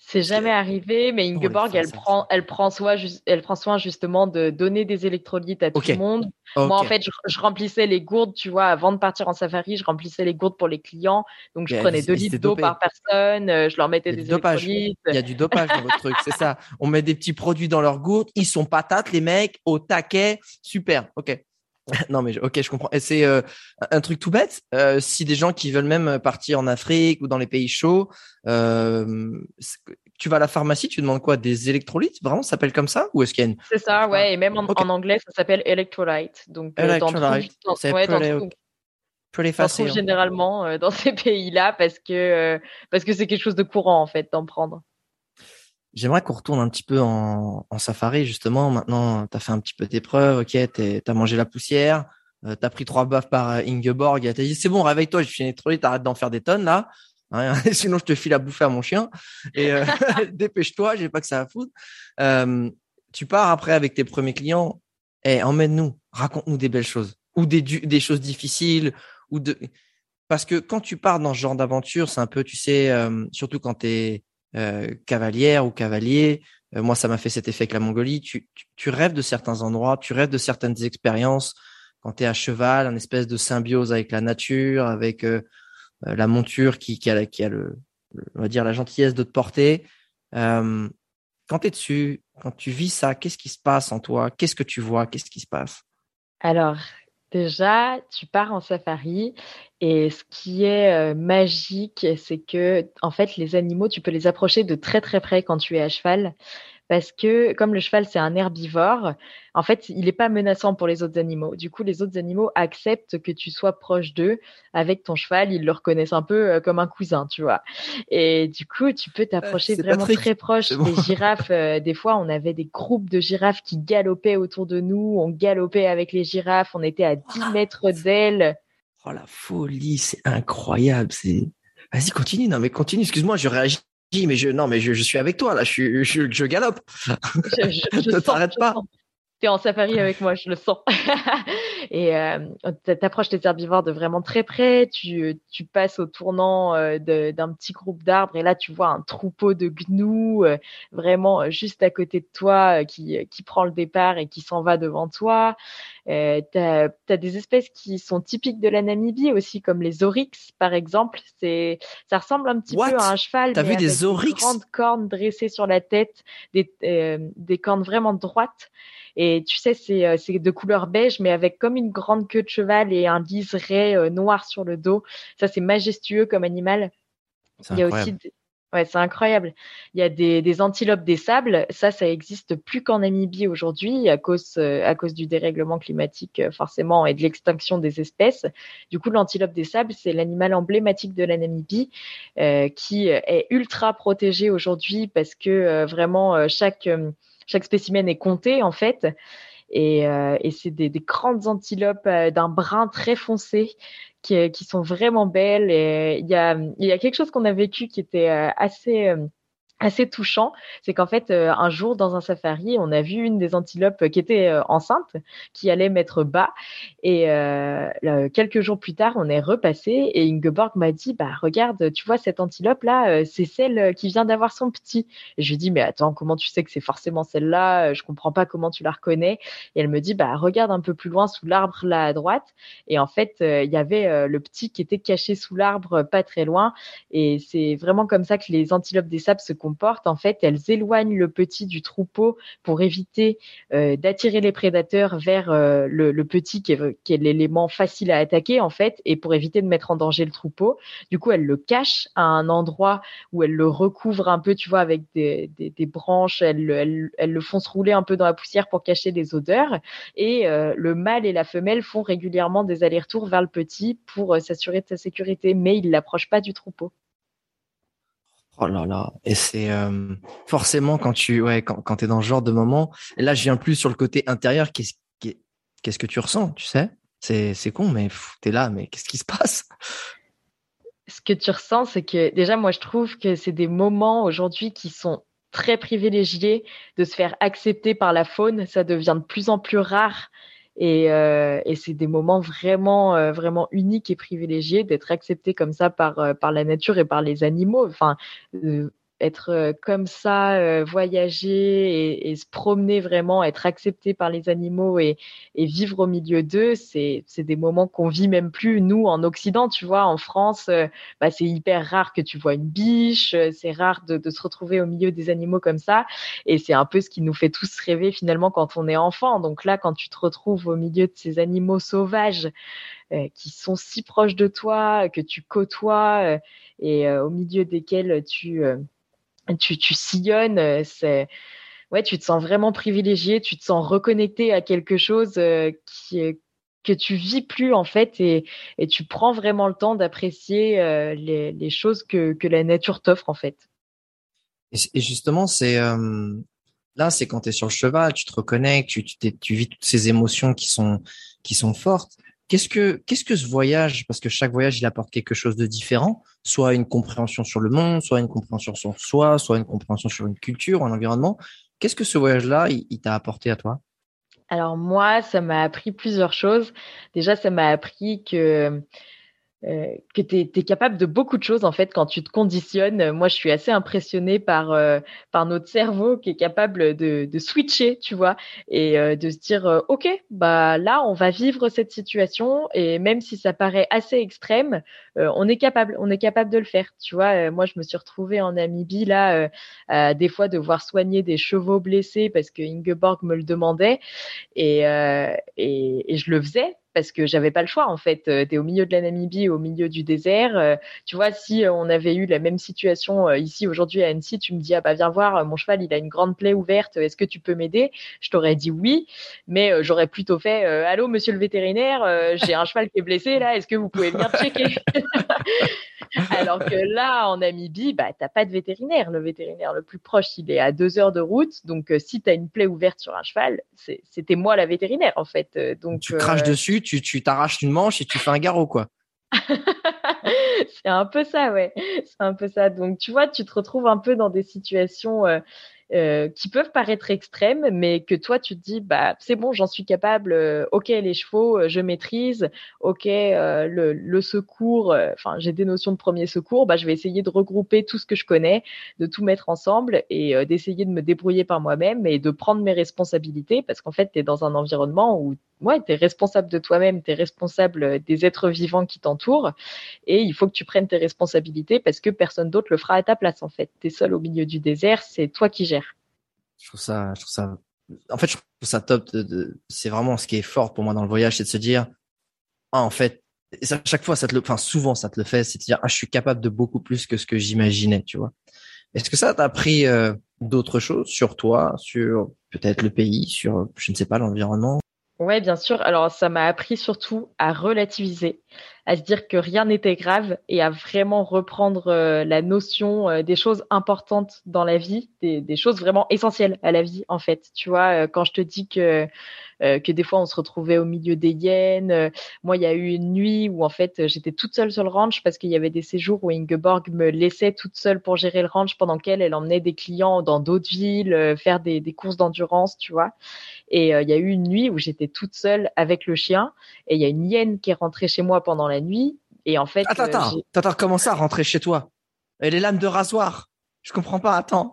C'est jamais arrivé, mais Ingeborg, elle prend, elle prend soin, elle prend soin justement de donner des électrolytes à tout le monde. Moi, en fait, je, remplissais les gourdes, tu vois, avant de partir en safari, je remplissais les gourdes pour les clients. Donc, je prenais deux litres d'eau par personne, euh, je leur mettais des électrolytes. Il y a du dopage dans votre truc, c'est ça. On met des petits produits dans leurs gourdes, ils sont patates, les mecs, au taquet, super. Ok. non mais ok je comprends. Et c'est euh, un truc tout bête. Euh, si des gens qui veulent même partir en Afrique ou dans les pays chauds, euh, tu vas à la pharmacie, tu demandes quoi? Des électrolytes? Vraiment, ça s'appelle comme ça? Ou est-ce qu'il y a une C'est ça, ouais. Et même en, anglais, ça s'appelle electrolyte. Donc electrolyte. c'est pretty, facile. généralement dans ces pays-là parce que parce que c'est quelque chose de courant en fait d'en prendre. J'aimerais qu'on retourne un petit peu en, safari, justement. Maintenant, tu as fait un petit peu tes preuves, ok, tu as mangé la poussière, euh, tu as pris trois baffes par euh, Ingeborg, tu dit, c'est bon, réveille-toi, je suis trop t'arrêtes d'en faire des tonnes, là. Hein, sinon, je te file à bouffer à mon chien. Et euh, dépêche-toi, j'ai pas que ça à foutre. Tu pars après avec tes premiers clients. et emmène-nous, raconte-nous des belles choses. Ou des, des choses difficiles. ou de Parce que quand tu pars dans ce genre d'aventure, c'est un peu, tu sais, surtout quand tu es euh, cavalière ou cavalier. Euh, moi, ça m'a fait cet effet avec la Mongolie. Tu, tu, rêves de certains endroits, tu rêves de certaines expériences. Quand tu es à cheval, un espèce de symbiose avec la nature, avec euh, la monture qui, qui, a, qui a le, on va dire, la gentillesse de te porter. quand tu es dessus, quand tu vis ça, qu'est-ce qui se passe en toi? Qu'est-ce que tu vois? Qu'est-ce qui se passe? Alors, Déjà, tu pars en safari et ce qui est euh, magique, c'est que en fait, les animaux, tu peux les approcher de très très près quand tu es à cheval parce que comme le cheval c'est un herbivore, en fait, il n'est pas menaçant pour les autres animaux. Du coup, les autres animaux acceptent que tu sois proche d'eux avec ton cheval, ils le reconnaissent un peu euh, comme un cousin, tu vois. Et du coup, tu peux t'approcher vraiment très proche des girafes. Euh, des fois, on avait des groupes de girafes qui galopaient autour de nous, on galopait avec les girafes, on était à 10 ah, mètres d'elles. Oh la folie, c'est incroyable, c'est Vas-y, continue. Non, mais continue. Excuse-moi, je réagis mais je non mais je, je suis avec toi là, je, je, je galope. Je, ne t'arrête pas. tu es en safari avec moi, je le sens. et euh, tu approches les herbivores de vraiment très près, tu, tu passes au tournant euh, d'un petit groupe d'arbres et là tu vois un troupeau de gnous euh, vraiment juste à côté de toi qui, qui prend le départ et qui s'en va devant toi. Euh, tu as, des espèces qui sont typiques de la Namibie aussi, comme les oryx par exemple. C'est, ça ressemble un petit peu à un cheval, mais vu avec des, oryx? des grandes cornes dressées sur la tête, des, des cornes vraiment droites. Et tu sais, c'est euh, c'est de couleur beige, mais avec comme une grande queue de cheval et un liseré euh, noir sur le dos. Ça, c'est majestueux comme animal. Il y a aussi Ouais, c'est incroyable. Il y a des, antilopes des sables. Ça, ça existe plus qu'en Namibie aujourd'hui à cause, euh, à cause du dérèglement climatique, forcément, et de l'extinction des espèces. Du coup, l'antilope des sables, c'est l'animal emblématique de la Namibie, euh, qui est ultra protégé aujourd'hui parce que vraiment chaque chaque spécimen est compté en fait. Et, euh, et c'est des, des, grandes antilopes euh, d'un brun très foncé qui, qui, sont vraiment belles. Et il y a, quelque chose qu'on a vécu qui était euh, assez assez touchant, c'est qu'en fait, euh, un jour dans un safari, on a vu une des antilopes qui était euh, enceinte, qui allait mettre bas. Et euh, quelques jours plus tard, on est repassé et Ingeborg m'a dit, bah regarde, tu vois cette antilope là, c'est celle qui vient d'avoir son petit. Et je lui dis, mais attends, comment tu sais que c'est forcément celle-là Je comprends pas comment tu la reconnais. Et elle me dit, bah regarde un peu plus loin sous l'arbre là à droite. Et en fait, il y avait le petit qui était caché sous l'arbre, pas très loin. Et c'est vraiment comme ça que les antilopes des sables se en fait, elles éloignent le petit du troupeau pour éviter euh, d'attirer les prédateurs vers euh, le, petit qui est, l'élément facile à attaquer, en fait, et pour éviter de mettre en danger le troupeau. Du coup, elles le cachent à un endroit où elles le recouvrent un peu, tu vois, avec des, branches, elles, le font se rouler un peu dans la poussière pour cacher des odeurs. Et euh, le mâle et la femelle font régulièrement des allers-retours vers le petit pour s'assurer de sa sécurité, mais ils l'approchent pas du troupeau. Oh là là, et c'est euh, forcément quand tu ouais quand, quand es dans ce genre de moment, et là je viens plus sur le côté intérieur, qu'est-ce qu'est-ce que tu ressens, tu sais? C'est c'est con mais tu es là mais qu'est-ce qui se passe? Ce que tu ressens c'est que déjà moi je trouve que c'est des moments aujourd'hui qui sont très privilégiés de se faire accepter par la faune, ça devient de plus en plus rare et, euh, et c'est des moments vraiment, euh, vraiment uniques et privilégiés d'être accepté comme ça par, euh, par la nature et par les animaux. Enfin, être comme ça, voyager et, se promener vraiment, être accepté par les animaux et, vivre au milieu d'eux, c'est des moments qu'on vit même plus nous en Occident, tu vois. En France, bah, c'est hyper rare que tu vois une biche, c'est rare de, se retrouver au milieu des animaux comme ça, et c'est un peu ce qui nous fait tous rêver finalement quand on est enfant. Donc là, quand tu te retrouves au milieu de ces animaux sauvages qui sont si proches de toi, que tu côtoies et au milieu desquels tu tu, tu sillonnes, euh, c'est ouais, tu te sens vraiment privilégié, tu te sens reconnecté à quelque chose euh, qui que tu vis plus en fait et, et tu prends vraiment le temps d'apprécier euh, les, choses que, que la nature t'offre en fait. Et, justement, c'est là, c'est quand tu es sur le cheval, tu te reconnectes, tu, tu, tu, vis toutes ces émotions qui sont qui sont fortes. Qu'est-ce que qu'est-ce que ce voyage Parce que chaque voyage, il apporte quelque chose de différent, soit une compréhension sur le monde, soit une compréhension sur soi, soit une compréhension sur une culture, un environnement. Qu'est-ce que ce voyage-là, il t'a apporté à toi? Alors moi, ça m'a appris plusieurs choses. Déjà, ça m'a appris que euh, que tu es, capable de beaucoup de choses en fait quand tu te conditionnes. Moi, je suis assez impressionnée par euh, par notre cerveau qui est capable de, de switcher, tu vois, et euh, de se dire ok, bah là, on va vivre cette situation et même si ça paraît assez extrême, on est capable, on est capable de le faire. Tu vois, moi, je me suis retrouvée en Namibie là, des fois devoir soigner des chevaux blessés parce que Ingeborg me le demandait et, et, et je le faisais parce que j'avais pas le choix en fait. Euh, tu es au milieu de la Namibie, au milieu du désert. Euh, tu vois, si euh, on avait eu la même situation ici aujourd'hui à Annecy, tu me dis ah bah viens voir, mon cheval il a une grande plaie ouverte, est-ce que tu peux m'aider? Je t'aurais dit oui, mais j'aurais plutôt fait allô monsieur le vétérinaire, j'ai un cheval qui est blessé là, est-ce que vous pouvez venir checker? Alors que là, en Namibie, bah, t'as pas de vétérinaire. Le vétérinaire le plus proche, il est à deux heures de route. Donc, si tu as une plaie ouverte sur un cheval, c'était moi la vétérinaire, en fait. Donc, tu craches dessus, tu t'arraches une manche et tu fais un garrot, quoi. c'est un peu ça, ouais. C'est un peu ça. Donc, tu vois, tu te retrouves un peu dans des situations euh, euh, qui peuvent paraître extrêmes, mais que toi tu te dis bah c'est bon, j'en suis capable. Euh, ok, les chevaux, euh, je maîtrise. Ok, le, le, secours, enfin j'ai des notions de premier secours. Bah je vais essayer de regrouper tout ce que je connais, de tout mettre ensemble et d'essayer de me débrouiller par moi-même et de prendre mes responsabilités parce qu'en fait tu es dans un environnement où ouais, tu es responsable de toi-même, tu es responsable des êtres vivants qui t'entourent et il faut que tu prennes tes responsabilités parce que personne d'autre le fera à ta place en fait. Tu es seul au milieu du désert, c'est toi qui gères. Je trouve ça, je trouve ça, en fait, je trouve ça top. De, c'est vraiment ce qui est fort pour moi dans le voyage, c'est de se dire, ah, en fait, à chaque fois, ça te le, enfin, souvent, ça te le fait, c'est de dire, ah, je suis capable de beaucoup plus que ce que j'imaginais, tu vois. Est-ce que ça t'a appris euh, d'autres choses sur toi, sur peut-être le pays, sur, je ne sais pas, l'environnement? Ouais, bien sûr. Alors, ça m'a appris surtout à relativiser, à se dire que rien n'était grave et à vraiment reprendre euh, la notion euh, des choses importantes dans la vie, des, choses vraiment essentielles à la vie, en fait. Tu vois, euh, quand je te dis que que des fois on se retrouvait au milieu des hyènes. moi, il y a eu une nuit où en fait j'étais toute seule sur le ranch parce qu'il y avait des séjours où Ingeborg me laissait toute seule pour gérer le ranch pendant qu'elle elle emmenait des clients dans d'autres villes faire des, des courses d'endurance, tu vois. Et euh, il y a eu une nuit où j'étais toute seule avec le chien et il y a une hyène qui est rentrée chez moi pendant la nuit. Et en fait, attends, attends, euh, attends, comment ça rentrer chez toi? Et les lames de rasoir Je comprends pas. Attends,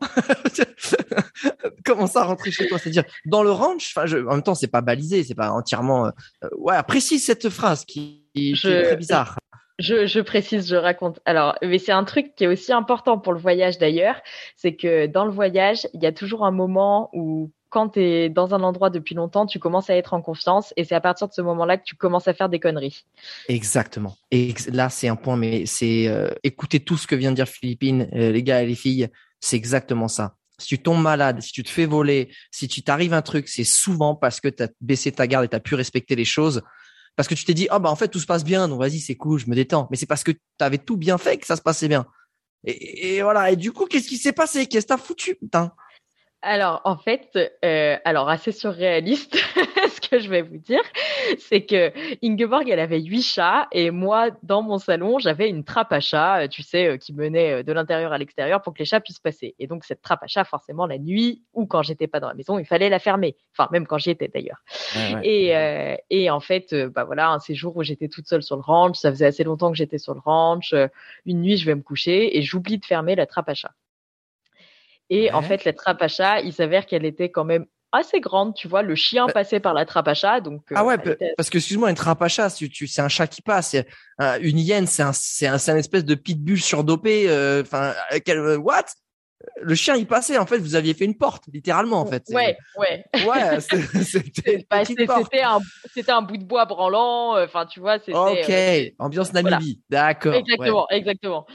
comment ça rentrer chez toi? C'est-à-dire dans le ranch Enfin, en même temps, c'est pas balisé, c'est pas entièrement. Euh, ouais, précise cette phrase qui, est très bizarre. Je, je, précise, je raconte. Alors, mais c'est un truc qui est aussi important pour le voyage d'ailleurs, c'est que dans le voyage, il y a toujours un moment où quand tu es dans un endroit depuis longtemps, tu commences à être en confiance et c'est à partir de ce moment-là que tu commences à faire des conneries. Exactement. Et là, c'est un point, mais c'est euh, écouter tout ce que vient de dire Philippine, euh, les gars et les filles, c'est exactement ça. Si tu tombes malade, si tu te fais voler, si tu t'arrives un truc, c'est souvent parce que tu as baissé ta garde et tu as pu respecter les choses. Parce que tu t'es dit, ah bah en fait, tout se passe bien, donc vas-y, c'est cool, je me détends. Mais c'est parce que tu avais tout bien fait que ça se passait bien. Et, et voilà. Et du coup, qu'est-ce qui s'est passé? Qu'est-ce que t'as foutu, putain? Alors, en fait, euh, alors assez surréaliste, ce que je vais vous dire, c'est que Ingeborg, elle avait huit chats et moi, dans mon salon, j'avais une trappe à chat, euh, tu sais, euh, qui menait de l'intérieur à l'extérieur pour que les chats puissent passer. Et donc, cette trappe à chat, forcément, la nuit ou quand j'étais pas dans la maison, il fallait la fermer. Enfin, même quand j'y étais d'ailleurs. Et, et en fait, bah voilà, un séjour où j'étais toute seule sur le ranch, ça faisait assez longtemps que j'étais sur le ranch. Une nuit, je vais me coucher et j'oublie de fermer la trappe à chat. Et en fait, la trappe à chat, il s'avère qu'elle était quand même assez grande, tu vois. Le chien bah passait par la trappe à chat, donc. Euh, ah ouais, parce que excuse-moi, une trappe à chat, tu, c'est un chat qui passe. Une hyène, c'est un, c'est un, un, espèce de pitbull surdopé. Euh, enfin, euh, what? Le chien il passait en fait vous aviez fait une porte littéralement en fait. Ouais ouais. Ouais c'était bah, un c'était un bout de bois branlant euh, enfin tu vois c'était ok euh, ambiance Namibie d'accord exactement exactement.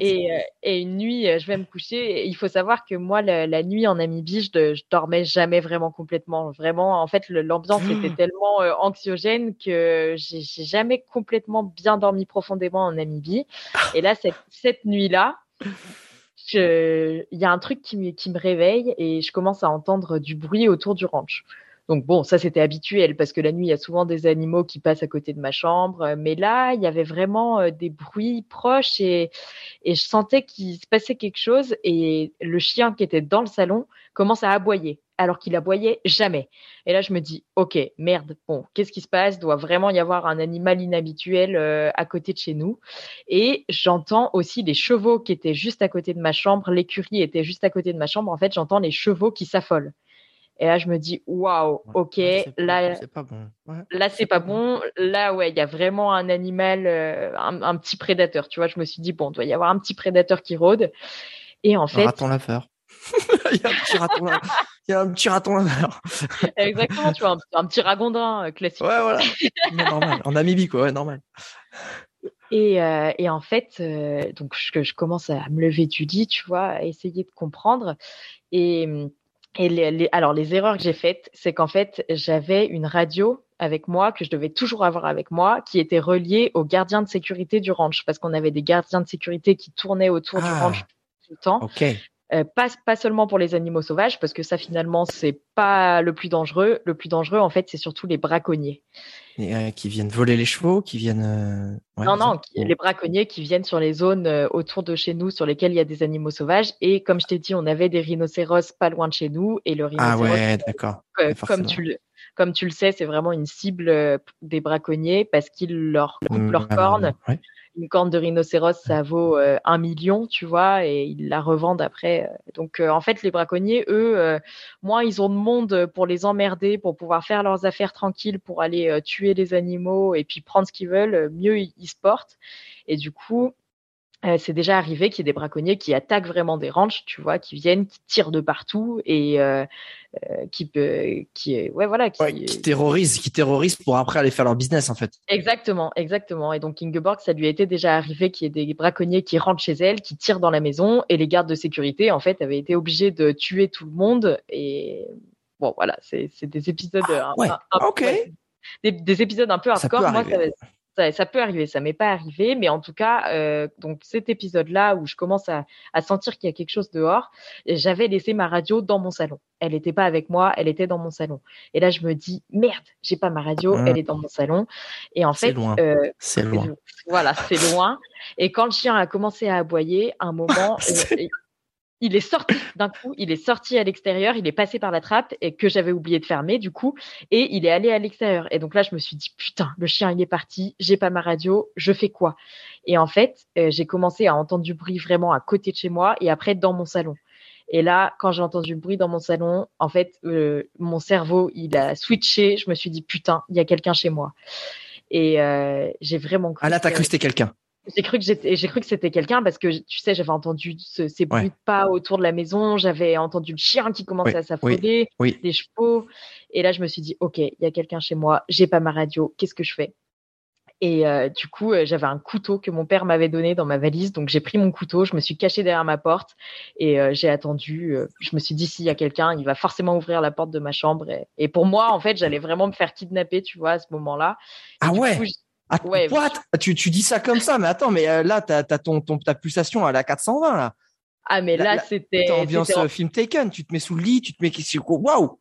Et euh, et une nuit je vais me coucher il faut savoir que moi la, nuit en Namibie je, je dormais jamais vraiment complètement. Vraiment en fait l'ambiance était tellement anxiogène que j'ai jamais complètement bien dormi profondément en Namibie. Et là cette cette nuit là il y a un truc qui me, réveille et je commence à entendre du bruit autour du ranch. Donc bon, ça c'était habituel parce que la nuit il y a souvent des animaux qui passent à côté de ma chambre, mais là il y avait vraiment euh, des bruits proches et, et je sentais qu'il se passait quelque chose et le chien qui était dans le salon commence à aboyer alors qu'il aboyait jamais. Et là, je me dis, ok, merde, bon, qu'est-ce qui se passe? Doit vraiment y avoir un animal inhabituel euh, à côté de chez nous. Et j'entends aussi les chevaux qui étaient juste à côté de ma chambre. L'écurie était juste à côté de ma chambre. En fait, j'entends les chevaux qui s'affolent. Et là, je me dis, waouh, ok, là, c'est pas bon. là, c'est pas bon. Là, ouais, il y a vraiment un animal, euh, un, petit prédateur. Tu vois, je me suis dit, bon, il doit y avoir un petit prédateur qui rôde. Et en fait, raton laveur. il y a un petit raton. il y a un petit raton laveur. Exactement, tu vois, un, petit ragondin euh, classique. Ouais, voilà. normal. En Namibie, quoi, ouais, normal. Et, euh, et, en fait, donc je, je, commence à me lever du lit, tu vois, à essayer de comprendre. Et et les, alors, les erreurs que j'ai faites, c'est qu'en fait, j'avais une radio avec moi que je devais toujours avoir avec moi, qui était reliée aux gardiens de sécurité du ranch, parce qu'on avait des gardiens de sécurité qui tournaient autour du ranch ah. tout le temps. Euh, pas, pas seulement pour les animaux sauvages, parce que ça finalement c'est pas le plus dangereux. Le plus dangereux en fait c'est surtout les braconniers. Euh, qui viennent voler les chevaux, qui viennent. Euh, non non, les braconniers qui viennent sur les zones autour de chez nous sur lesquelles il y a des animaux sauvages. Et comme je t'ai dit, on avait des rhinocéros pas loin de chez nous et le rhinocéros. Ah ouais, d'accord. comme tu le comme tu le sais, c'est vraiment une cible des braconniers parce qu'ils leur coupent mmh, leurs cornes une corne de rhinocéros, ça vaut euh, un million, tu vois, et ils la revendent après. Euh. Donc, euh, en fait, les braconniers, eux, moins ils ont de monde pour les emmerder, pour pouvoir faire leurs affaires tranquilles, pour aller tuer les animaux et puis prendre ce qu'ils veulent, mieux ils se portent. Et du coup, euh, c'est déjà arrivé qu'il y ait des braconniers qui attaquent vraiment des ranchs, tu vois, qui viennent, qui tirent de partout et euh, euh qui qui ouais voilà, qui, qui terrorisent, qui terrorisent pour après aller faire leur business en fait. Exactement, exactement. Et donc Ingeborg, ça lui a été déjà arrivé qu'il y ait des braconniers qui rentrent chez elle, qui tirent dans la maison et les gardes de sécurité en fait avaient été obligés de tuer tout le monde et bon voilà, c'est des épisodes. Ah, ouais. ok. des, épisodes un peu hardcore. Moi, ça, ça, peut arriver, ça m'est pas arrivé, mais en tout cas, euh, donc cet épisode-là où je commence à, sentir qu'il y a quelque chose dehors, j'avais laissé ma radio dans mon salon. Elle n'était pas avec moi, elle était dans mon salon. Et là, je me dis merde, j'ai pas ma radio, mmh. elle est dans mon salon. Et en fait, euh, c'est loin. Voilà, c'est loin. Et quand le chien a commencé à aboyer, un moment, euh, il est sorti d'un coup, il est sorti à l'extérieur, il est passé par la trappe et que j'avais oublié de fermer du coup, et il est allé à l'extérieur. Et donc là, je me suis dit putain, le chien il est parti, j'ai pas ma radio, je fais quoi? Et en fait, euh, j'ai commencé à entendre du bruit vraiment à côté de chez moi et après dans mon salon. Et là, quand j'ai entendu le bruit dans mon salon, en fait, euh, mon cerveau il a switché. Je me suis dit putain, il y a quelqu'un chez moi. Et euh, j'ai vraiment. Cru ah là, t'as cru c'était quelqu'un. J'ai cru que j'étais, j'ai cru que c'était quelqu'un parce que tu sais, j'avais entendu ces bruits de pas autour de la maison, j'avais entendu le chien qui commençait à s'affoler, oui, des chevaux, et là je me suis dit, ok, il y a quelqu'un chez moi, j'ai pas ma radio, qu'est-ce que je fais? Et euh, du coup, euh, j'avais un couteau que mon père m'avait donné dans ma valise, donc j'ai pris mon couteau, je me suis caché derrière ma porte et euh, j'ai attendu. je me suis dit, s'il y a quelqu'un, il va forcément ouvrir la porte de ma chambre. Et, pour moi, en fait, j'allais vraiment me faire kidnapper, tu vois, à ce moment-là. ah ouais? Ah, ouais, what tu, tu dis ça comme ça, mais attends, mais euh, là, tu as, ton, ton, ta pulsation à la 420, là. Ah, mais là, c'était. ambiance euh, film Taken, tu te mets sous le lit, tu te mets. Waouh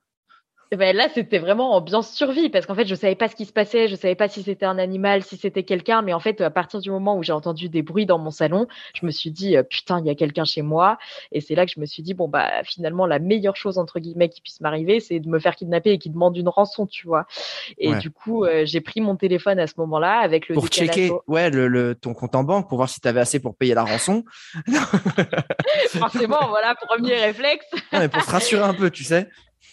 ben là, c'était vraiment ambiance survie parce qu'en fait, je savais pas ce qui se passait, je savais pas si c'était un animal, si c'était quelqu'un, mais en fait, à partir du moment où j'ai entendu des bruits dans mon salon, je me suis dit euh, putain, il y a quelqu'un chez moi, et c'est là que je me suis dit bon bah finalement la meilleure chose entre guillemets qui puisse m'arriver, c'est de me faire kidnapper et qui demande une rançon, tu vois. Et du coup, euh, j'ai pris mon téléphone à ce moment-là avec le pour checker, ouais, le, ton compte en banque pour voir si tu avais assez pour payer la rançon. Forcément, voilà, premier réflexe. mais pour se rassurer un peu, tu sais.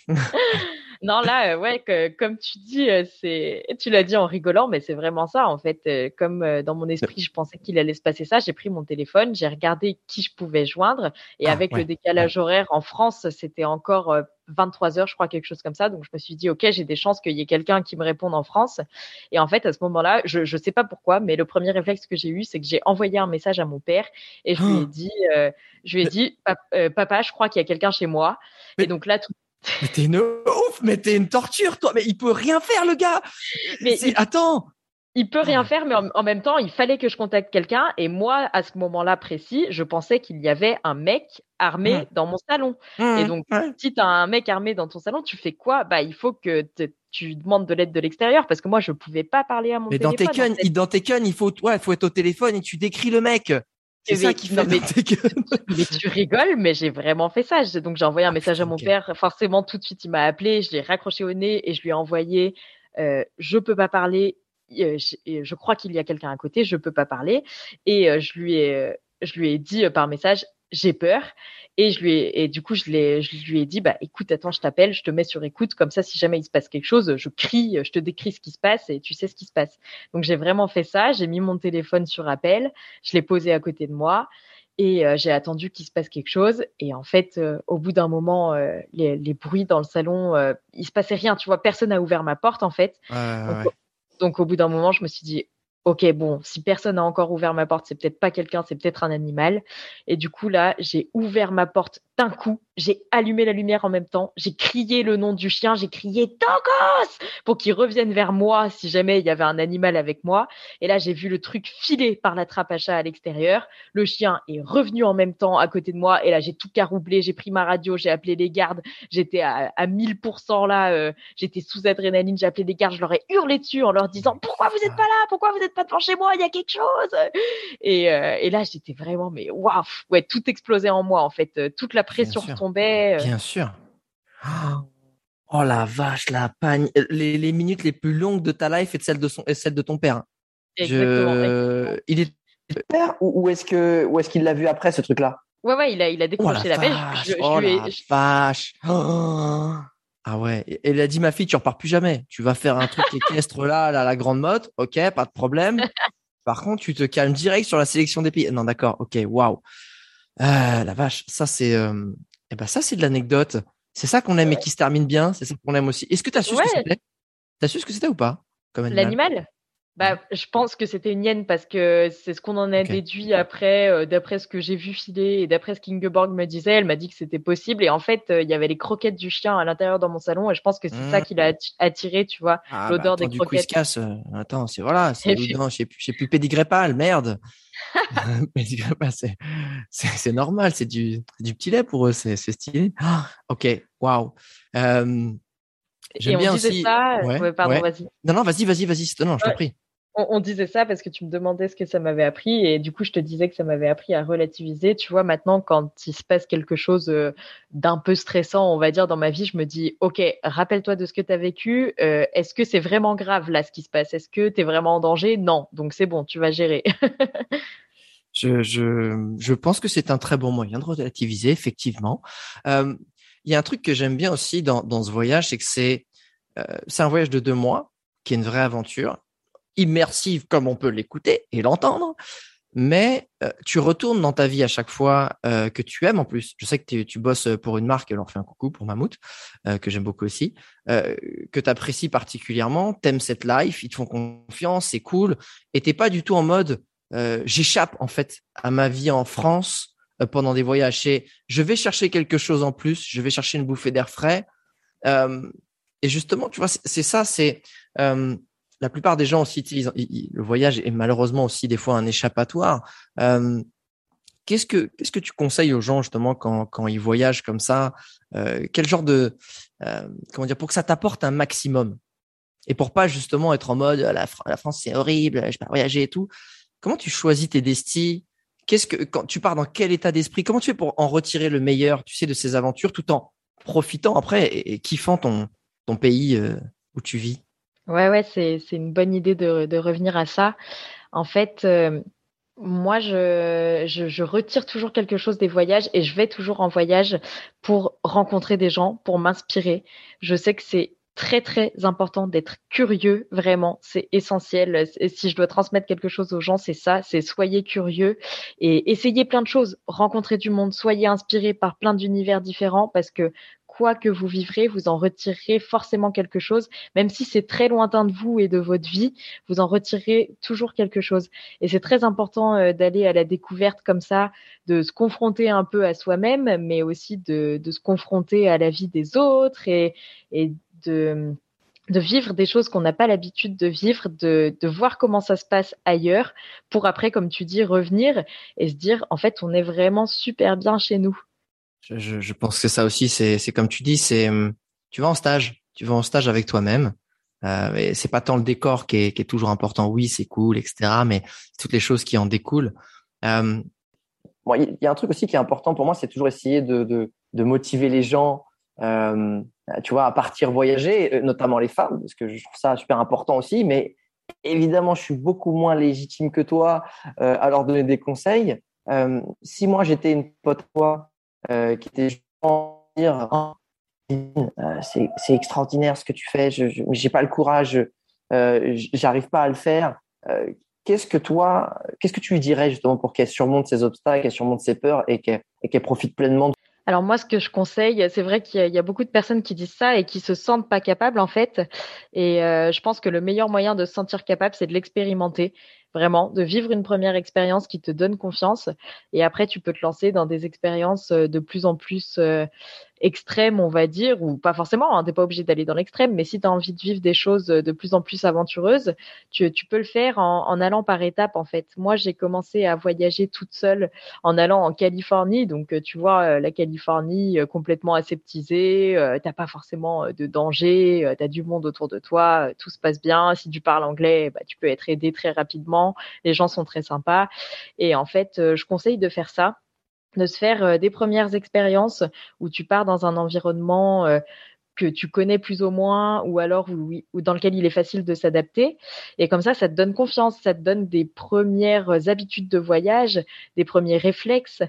non, là, euh, ouais, que, comme tu dis, euh, c'est, tu l'as dit en rigolant, mais c'est vraiment ça, en fait. Euh, comme dans mon esprit, je pensais qu'il allait se passer ça, j'ai pris mon téléphone, j'ai regardé qui je pouvais joindre, et ah, avec le décalage horaire en France, c'était encore 23 heures, je crois, quelque chose comme ça. Donc, je me suis dit, OK, j'ai des chances qu'il y ait quelqu'un qui me réponde en France. Et en fait, à ce moment-là, je ne sais pas pourquoi, mais le premier réflexe que j'ai eu, c'est que j'ai envoyé un message à mon père et je lui ai dit, je lui ai dit, papa, je crois qu'il y a quelqu'un chez moi. Et donc là, tout mais t'es une ouf, mais t'es une torture, toi. Mais il peut rien faire, le gars. Mais attends. Il peut rien faire, mais en, même temps, il fallait que je contacte quelqu'un. Et moi, à ce moment-là précis, je pensais qu'il y avait un mec armé dans mon salon. et donc, si tu as un mec armé dans ton salon, tu fais quoi? Bah, il faut que tu demandes de l'aide de l'extérieur parce que moi, je pouvais pas parler à mon mais téléphone. Mais dans tes il faut, ouais, faut être au téléphone et tu décris le mec. C'est ça qui fait mais, mais tu rigoles, mais j'ai vraiment fait ça. Donc j'ai envoyé un message à mon père. Forcément, tout de suite, il m'a appelé. Je l'ai raccroché au nez et je lui ai envoyé euh, Je peux pas parler. Euh, je, je, crois qu'il y a quelqu'un à côté. Je peux pas parler. Et euh, je lui ai, je lui ai dit par message j'ai peur et je lui ai, et du coup je, l'ai, je lui ai dit bah écoute attends je t'appelle je te mets sur écoute comme ça si jamais il se passe quelque chose je crie je te décris ce qui se passe et tu sais ce qui se passe. Donc j'ai vraiment fait ça j'ai mis mon téléphone sur appel je l'ai posé à côté de moi et euh, j'ai attendu qu'il se passe quelque chose et en fait euh, au bout d'un moment euh, les, les, bruits dans le salon il se passait rien tu vois personne n'a ouvert ma porte en fait. Donc, donc au bout d'un moment je me suis dit ok, bon, si personne n'a encore ouvert ma porte, c'est peut-être pas quelqu'un, c'est peut-être un animal. Et du coup, là, j'ai ouvert ma porte d'un coup, j'ai allumé la lumière en même temps, j'ai crié le nom du chien, j'ai crié Togos! Pour qu'il revienne vers moi si jamais il y avait un animal avec moi. Et là, j'ai vu le truc filer par la trappe à chat à l'extérieur. Le chien est revenu en même temps à côté de moi. Et là, j'ai tout caroublé, j'ai pris ma radio, j'ai appelé les gardes, j'étais à, à 1000% là, euh, j'étais sous adrénaline, j'ai appelé les gardes, je leur ai hurlé dessus en leur disant pourquoi vous n'êtes pas là, pourquoi vous n'êtes pas devant chez moi, il y a quelque chose. Et, euh, et là, j'étais vraiment mais waouh, ouais, tout explosait en moi en fait, toute la pression tombait. Euh. Bien sûr. Oh la vache, la pagne. Les, les, minutes les plus longues de ta life et de celle de son et celle de ton père. Exactement. Il est père ou, est-ce que ou est-ce qu'il l'a vu après ce truc-là? Ouais ouais, il a il a décroché oh la, vache, oh la vache. Ah ouais. Et elle a dit ma fille, tu repars plus jamais. Tu vas faire un truc équestre là, là, la grande mode. Ok, pas de problème. Par contre, tu te calmes direct sur la sélection des pays. Non, d'accord. Ok, waouh. Euh, la vache, ça c'est, euh, eh ben ça c'est de l'anecdote. C'est ça qu'on aime et qui se termine bien. C'est ça qu'on aime aussi. Est-ce que tu as su ce que c'était? T'as su ce que c'était ou pas L'animal? Bah, je pense que c'était une hyène parce que c'est ce qu'on en a déduit après, euh, d'après ce que j'ai vu filer et d'après ce qu'Ingeborg me disait. Elle m'a dit que c'était possible. Et en fait, euh, il y avait les croquettes du chien à l'intérieur dans mon salon et je pense que c'est ça mmh. qui l'a attiré, tu vois, ah, bah, l'odeur des du croquettes. Du casse. Euh, attends, c'est voilà, c'est j'ai plus, plus pédigrépal, merde. c'est, c'est, normal, c'est du, du petit lait pour eux, c'est, stylé. Ok, waouh. J'aime bien aussi. Ça, ouais, pardon, vas-y. Non, non, vas-y, vas-y, vas-y. Non, je t'en prie on, disait ça parce que tu me demandais ce que ça m'avait appris et du coup je te disais que ça m'avait appris à relativiser. Tu vois, maintenant quand il se passe quelque chose euh, d'un peu stressant, on va dire dans ma vie, je me dis ok, rappelle-toi de ce que tu as vécu. Euh, est-ce que c'est vraiment grave là ce qui se passe? Est-ce que tu es vraiment en danger? Non, donc c'est bon, tu vas gérer. je, pense que c'est un très bon moyen de relativiser, effectivement. Euh, il y a un truc que j'aime bien aussi dans, ce voyage, c'est que c'est un voyage de deux mois qui est une vraie aventure immersive comme on peut l'écouter et l'entendre, mais euh, tu retournes dans ta vie à chaque fois euh, que tu aimes en plus. Je sais que tu bosses pour une marque, leur fais un coucou pour Mammouth, euh, que j'aime beaucoup aussi, que tu apprécies particulièrement, t'aimes cette life, ils te font confiance, c'est cool, et t'es pas du tout en mode j'échappe en fait à ma vie en France pendant des voyages. Et je vais chercher quelque chose en plus, je vais chercher une bouffée d'air frais. et justement, tu vois, c'est ça, c'est la plupart des gens aussi utilisent le voyage est malheureusement aussi des fois un échappatoire. Euh, qu'est-ce que qu'est-ce que tu conseilles aux gens justement quand quand ils voyagent comme ça? Euh, Quel genre de euh, comment dire pour que ça t'apporte un maximum? Et pour pas justement être en mode la, la France c'est horrible, je vais pas voyager et tout. Comment tu choisis tes destis? Qu'est-ce que quand tu pars dans quel état d'esprit? Comment tu fais pour en retirer le meilleur, tu sais, de ces aventures, tout en profitant après et, kiffant ton ton pays où tu vis? Ouais, ouais, c'est, une bonne idée de, de revenir à ça. En fait, euh, moi, je, je, je, retire toujours quelque chose des voyages et je vais toujours en voyage pour rencontrer des gens, pour m'inspirer. Je sais que c'est très, très important d'être curieux, vraiment. C'est essentiel. Et si je dois transmettre quelque chose aux gens, c'est ça, c'est soyez curieux et essayez plein de choses. Rencontrez du monde, soyez inspirés par plein d'univers différents parce que quoi que vous vivrez, vous en retirerez forcément quelque chose, même si c'est très lointain de vous et de votre vie, vous en retirerez toujours quelque chose. Et c'est très important euh, d'aller à la découverte comme ça, de se confronter un peu à soi-même, mais aussi de, se confronter à la vie des autres et, de vivre des choses qu'on n'a pas l'habitude de vivre, de, voir comment ça se passe ailleurs, pour après, comme tu dis, revenir et se dire, en fait, on est vraiment super bien chez nous. Je, pense que ça aussi, c'est, comme tu dis, c'est hum, tu vas en stage, tu vas en stage avec toi-même. Euh, c'est pas tant le décor qui est, toujours important. Oui, c'est cool, etc. Mais toutes les choses qui en découlent. Bon, il y a un truc aussi qui est important pour moi, c'est toujours essayer de, motiver les gens, euh, tu vois, à partir voyager, euh, notamment les femmes, parce que je trouve ça super important aussi. Mais évidemment, je suis beaucoup moins légitime que toi euh, à leur donner des conseils. Si moi j'étais une pote toi euh, qui était dire euh, c'est extraordinaire ce que tu fais, je j'ai pas le courage, euh, j'arrive pas à le faire. Euh, qu'est-ce que toi, qu'est-ce que tu lui dirais justement pour qu'elle surmonte ses obstacles, qu'elle surmonte ses peurs et qu'elle profite pleinement alors moi, ce que je conseille, c'est vrai qu'il y, a beaucoup de personnes qui disent ça et qui se sentent pas capables en fait. Et je pense que le meilleur moyen de se sentir capable, c'est de l'expérimenter. Vraiment, de vivre une première expérience qui te donne confiance. Et après, tu peux te lancer dans des expériences de plus en plus extrême, on va dire, ou pas forcément, hein, tu n'es pas obligé d'aller dans l'extrême, mais si tu as envie de vivre des choses de plus en plus aventureuses, tu, peux le faire en, allant par étapes, en fait. Moi, j'ai commencé à voyager toute seule en allant en Californie, donc tu vois, euh, la Californie euh, complètement aseptisée, euh, t'as pas forcément de danger, tu as du monde autour de toi, tout se passe bien, si tu parles anglais, bah, tu peux être aidé très rapidement, les gens sont très sympas, et en fait, je conseille de faire ça de se faire euh, des premières expériences où tu pars dans un environnement euh, que tu connais plus ou moins ou alors dans lequel il est facile de s'adapter. Et comme ça, ça te donne confiance, ça te donne des premières habitudes de voyage, des premiers réflexes.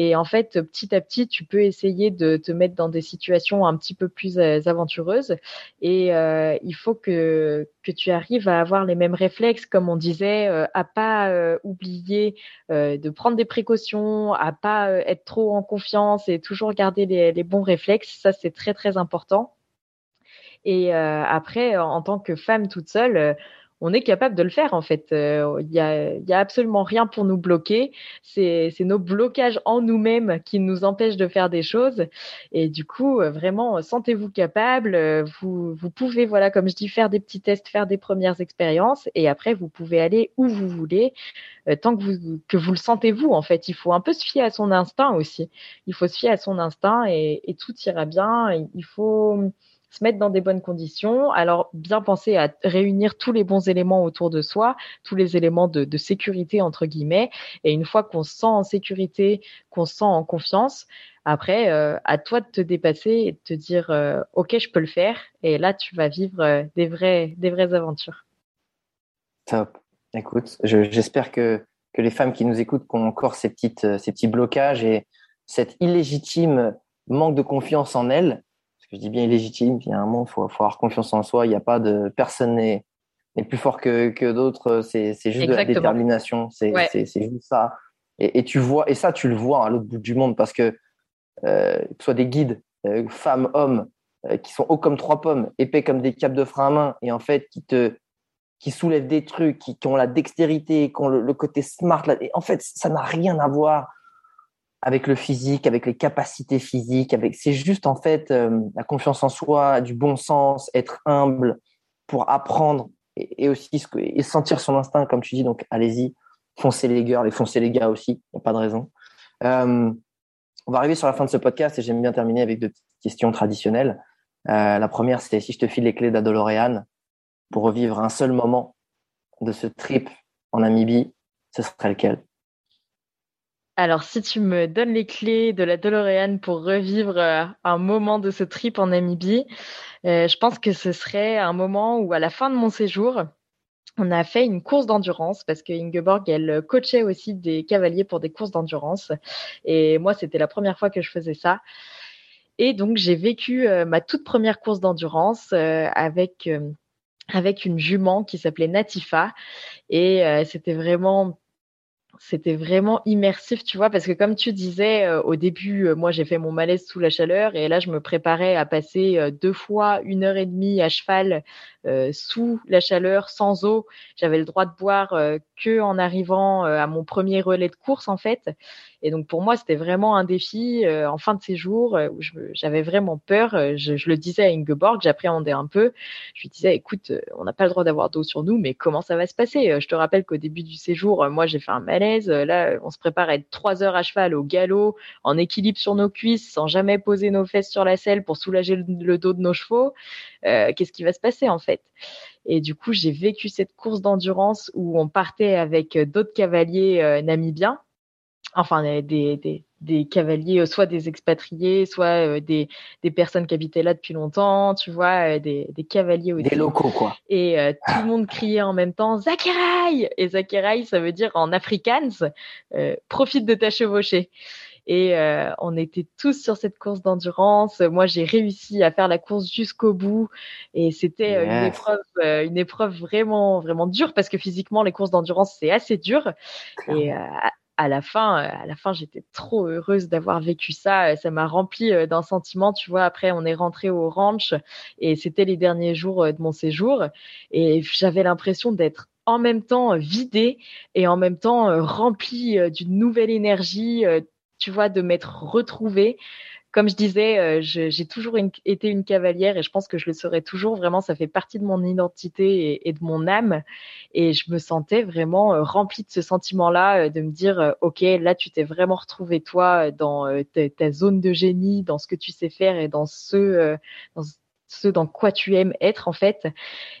Et en fait, petit à petit, tu peux essayer de te mettre dans des situations un petit peu plus euh, aventureuses. Et euh, il faut que, que tu arrives à avoir les mêmes réflexes, comme on disait, euh, à pas oublier de prendre des précautions, à pas être trop en confiance et toujours garder les, les bons réflexes. Ça, c'est très, très important. Et après, en tant que femme toute seule, on est capable de le faire en fait. Euh, il n'y a, y a, absolument rien pour nous bloquer. C'est nos blocages en nous-mêmes qui nous empêchent de faire des choses. Et du coup, euh, vraiment, sentez-vous capable. Euh, vous, vous pouvez, voilà, comme je dis, faire des petits tests, faire des premières expériences. Et après, vous pouvez aller où vous voulez, tant que vous, que vous le sentez vous. En fait, il faut un peu se fier à son instinct aussi. Il faut se fier à son instinct et, et tout ira bien. Il faut se mettre dans des bonnes conditions. Alors, bien penser à réunir tous les bons éléments autour de soi, tous les éléments de, sécurité, entre guillemets. Et une fois qu'on se sent en sécurité, qu'on se sent en confiance, après, euh, à toi de te dépasser et de te dire, euh, OK, je peux le faire. Et là, tu vas vivre euh, des, vrais, des vraies aventures. Top. Écoute, j'espère que, que les femmes qui nous écoutent ont encore ces, petites, ces petits blocages et cette illégitime manque de confiance en elles je dis bien illégitime. Il y a un moment, il faut, avoir confiance en soi. Il n'y a pas de personne n'est plus fort que, que d'autres. C'est juste de la détermination. C'est juste ça. Et, et, tu vois, et ça, tu le vois à l'autre bout du monde parce que euh, que ce soit des guides, euh, femmes, hommes, euh, qui sont hauts comme trois pommes, épais comme des capes de frein à main, et en fait qui te qui soulèvent des trucs, qui, qui ont la dextérité, qui ont le, côté smart. Là. Et en fait, ça n'a rien à voir avec le physique, avec les capacités physiques, avec c'est juste en fait euh, la confiance en soi, du bon sens, être humble pour apprendre et, aussi et sentir son instinct, comme tu dis. Donc allez-y, foncez les girls et foncez les gars aussi, n'y a pas de raison. Euh, on va arriver sur la fin de ce podcast et j'aime bien terminer avec deux petites questions traditionnelles. Euh, la première, c'était si je te file les clés d'Adolorean pour revivre un seul moment de ce trip en Namibie, ce serait lequel? Alors, si tu me donnes les clés de la DeLorean pour revivre euh, un moment de ce trip en Namibie, euh, je pense que ce serait un moment où, à la fin de mon séjour, on a fait une course d'endurance parce que Ingeborg, elle coachait aussi des cavaliers pour des courses d'endurance. Et moi, c'était la première fois que je faisais ça. Et donc, j'ai vécu euh, ma toute première course d'endurance avec, avec une jument qui s'appelait Natifa. Et c'était vraiment c'était vraiment immersif, tu vois, parce que comme tu disais euh, au début, euh, moi j'ai fait mon malaise sous la chaleur et là je me préparais à passer euh, deux fois une heure et demie à cheval sous la chaleur, sans eau. J'avais le droit de boire que en arrivant à mon premier relais de course en fait. Et donc pour moi, c'était vraiment un défi euh, en fin de séjour euh, où j'avais vraiment peur. Euh, je, le disais à Ingeborg, j'appréhendais un peu. Je lui disais, écoute, on n'a pas le droit d'avoir d'eau sur nous, mais comment ça va se passer? Je te rappelle qu'au début du séjour, moi j'ai fait un malaise. Là, on se prépare à être trois heures à cheval au galop, en équilibre sur nos cuisses, sans jamais poser nos fesses sur la selle pour soulager le, dos de nos chevaux. Qu'est-ce qui va se passer en fait? Et du coup, j'ai vécu cette course d'endurance où on partait avec d'autres cavaliers namibiens enfin des, des, des, cavaliers, euh, soit des expatriés, soit euh, des, des personnes qui habitaient là depuis longtemps, tu vois, euh, des, des cavaliers aussi. Des locaux, quoi. Et tout le monde criait en même temps Zakirai Et Zakirai, ça veut dire en afrikaans, profite de ta chevauchée. Et on était tous sur cette course d'endurance. Moi, j'ai réussi à faire la course jusqu'au bout, et c'était une épreuve, une épreuve vraiment, vraiment dure parce que physiquement, les courses d'endurance c'est assez dur. Et à la fin, euh, à la fin, j'étais trop heureuse d'avoir vécu ça. Ça m'a rempli euh, d'un sentiment. Tu vois, après, on est rentré au ranch et c'était les derniers jours euh, de mon séjour et j'avais l'impression d'être en même temps vidé et en même temps rempli d'une nouvelle énergie, tu vois, de m'être retrouvée comme je disais, euh, j'ai toujours été une cavalière et je pense que je le serai toujours. Vraiment, ça fait partie de mon identité et, de mon âme. Et je me sentais vraiment euh, remplie de ce sentiment-là, euh, de me dire, OK, là, tu t'es vraiment retrouvé toi dans ta, zone de génie, dans ce que tu sais faire et dans ce, dans quoi tu aimes être, en fait.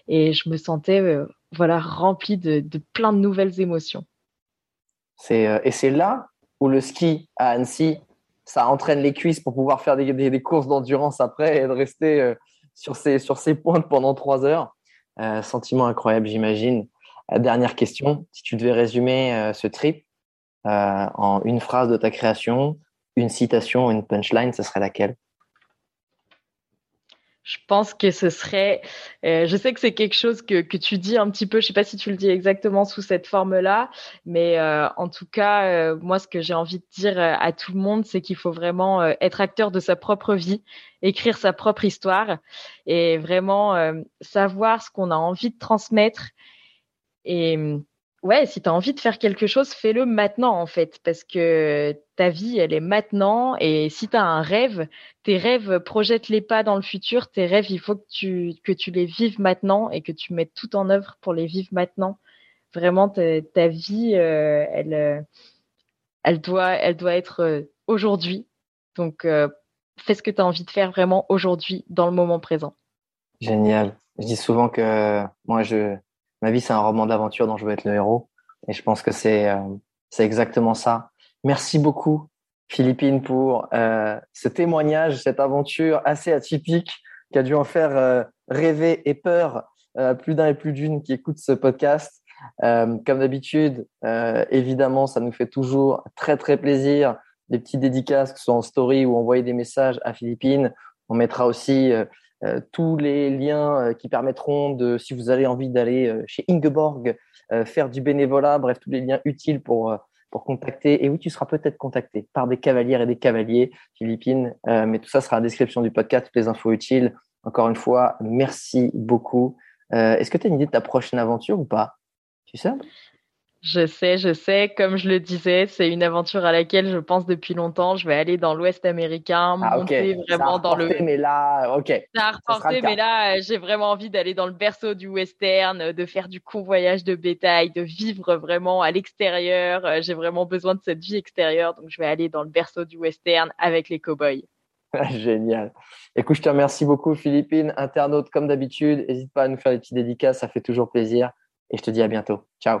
Et je me sentais, voilà, remplie de, de plein de nouvelles émotions. Et c'est là où le ski à Annecy ça entraîne les cuisses pour pouvoir faire des, courses d'endurance après et de rester euh, sur, ses, pointes pendant trois heures. Euh, sentiment incroyable, j'imagine. Euh, dernière question, si tu devais résumer ce trip en une phrase de ta création, une citation, une punchline, ce serait laquelle? Je pense que ce serait, euh, je sais que c'est quelque chose que, que tu dis un petit peu, je sais pas si tu le dis exactement sous cette forme-là, mais euh, en tout cas, euh, moi, ce que j'ai envie de dire à tout le monde, c'est qu'il faut vraiment être acteur de sa propre vie, écrire sa propre histoire et vraiment savoir ce qu'on a envie de transmettre et ouais, si tu as envie de faire quelque chose, fais-le maintenant en fait, parce que ta vie, elle est maintenant. Et si tu as un rêve, tes rêves, projette-les pas dans le futur. Tes rêves, il faut que tu, les vives maintenant et que tu mettes tout en œuvre pour les vivre maintenant. Vraiment, ta, vie, euh, elle, euh, elle, doit, elle doit être euh, aujourd'hui. Donc, fais ce que tu as envie de faire vraiment aujourd'hui, dans le moment présent. Génial. Je dis souvent que moi, je, ma vie, c'est un roman d'aventure dont je veux être le héros. Et je pense que c'est euh, exactement ça. Merci beaucoup, Philippine, pour euh, ce témoignage, cette aventure assez atypique qui a dû en faire euh, rêver et peur plus d'un et plus d'une qui écoute ce podcast. comme d'habitude, évidemment, ça nous fait toujours très très plaisir des petites dédicaces, que ce soit en story ou envoyer des messages à Philippine. On mettra aussi tous les liens euh, qui permettront de, si vous avez envie d'aller euh, chez Ingeborg, faire du bénévolat, bref, tous les liens utiles pour pour contacter. Et oui, tu seras peut-être contacté par des cavalières et des cavaliers philippines, mais tout ça sera en description du podcast, toutes les infos utiles. Encore une fois, merci beaucoup. Est-ce que tu as une idée de ta prochaine aventure ou pas? Tu sais? Je sais, je sais. Comme je le disais, c'est une aventure à laquelle je pense depuis longtemps. Je vais aller dans l'Ouest américain, ah, monter vraiment dans le. Mais là, ok. Ça a reporté, mais là, j'ai vraiment envie d'aller dans le berceau du western, de faire du convoyage de bétail, de vivre vraiment à l'extérieur. Euh, j'ai vraiment besoin de cette vie extérieure, donc je vais aller dans le berceau du western avec les cowboys. Génial. Écoute, je te remercie beaucoup, Philippine, internaute comme d'habitude. N'hésite pas à nous faire des petites dédicaces, ça fait toujours plaisir. Et je te dis à bientôt. Ciao.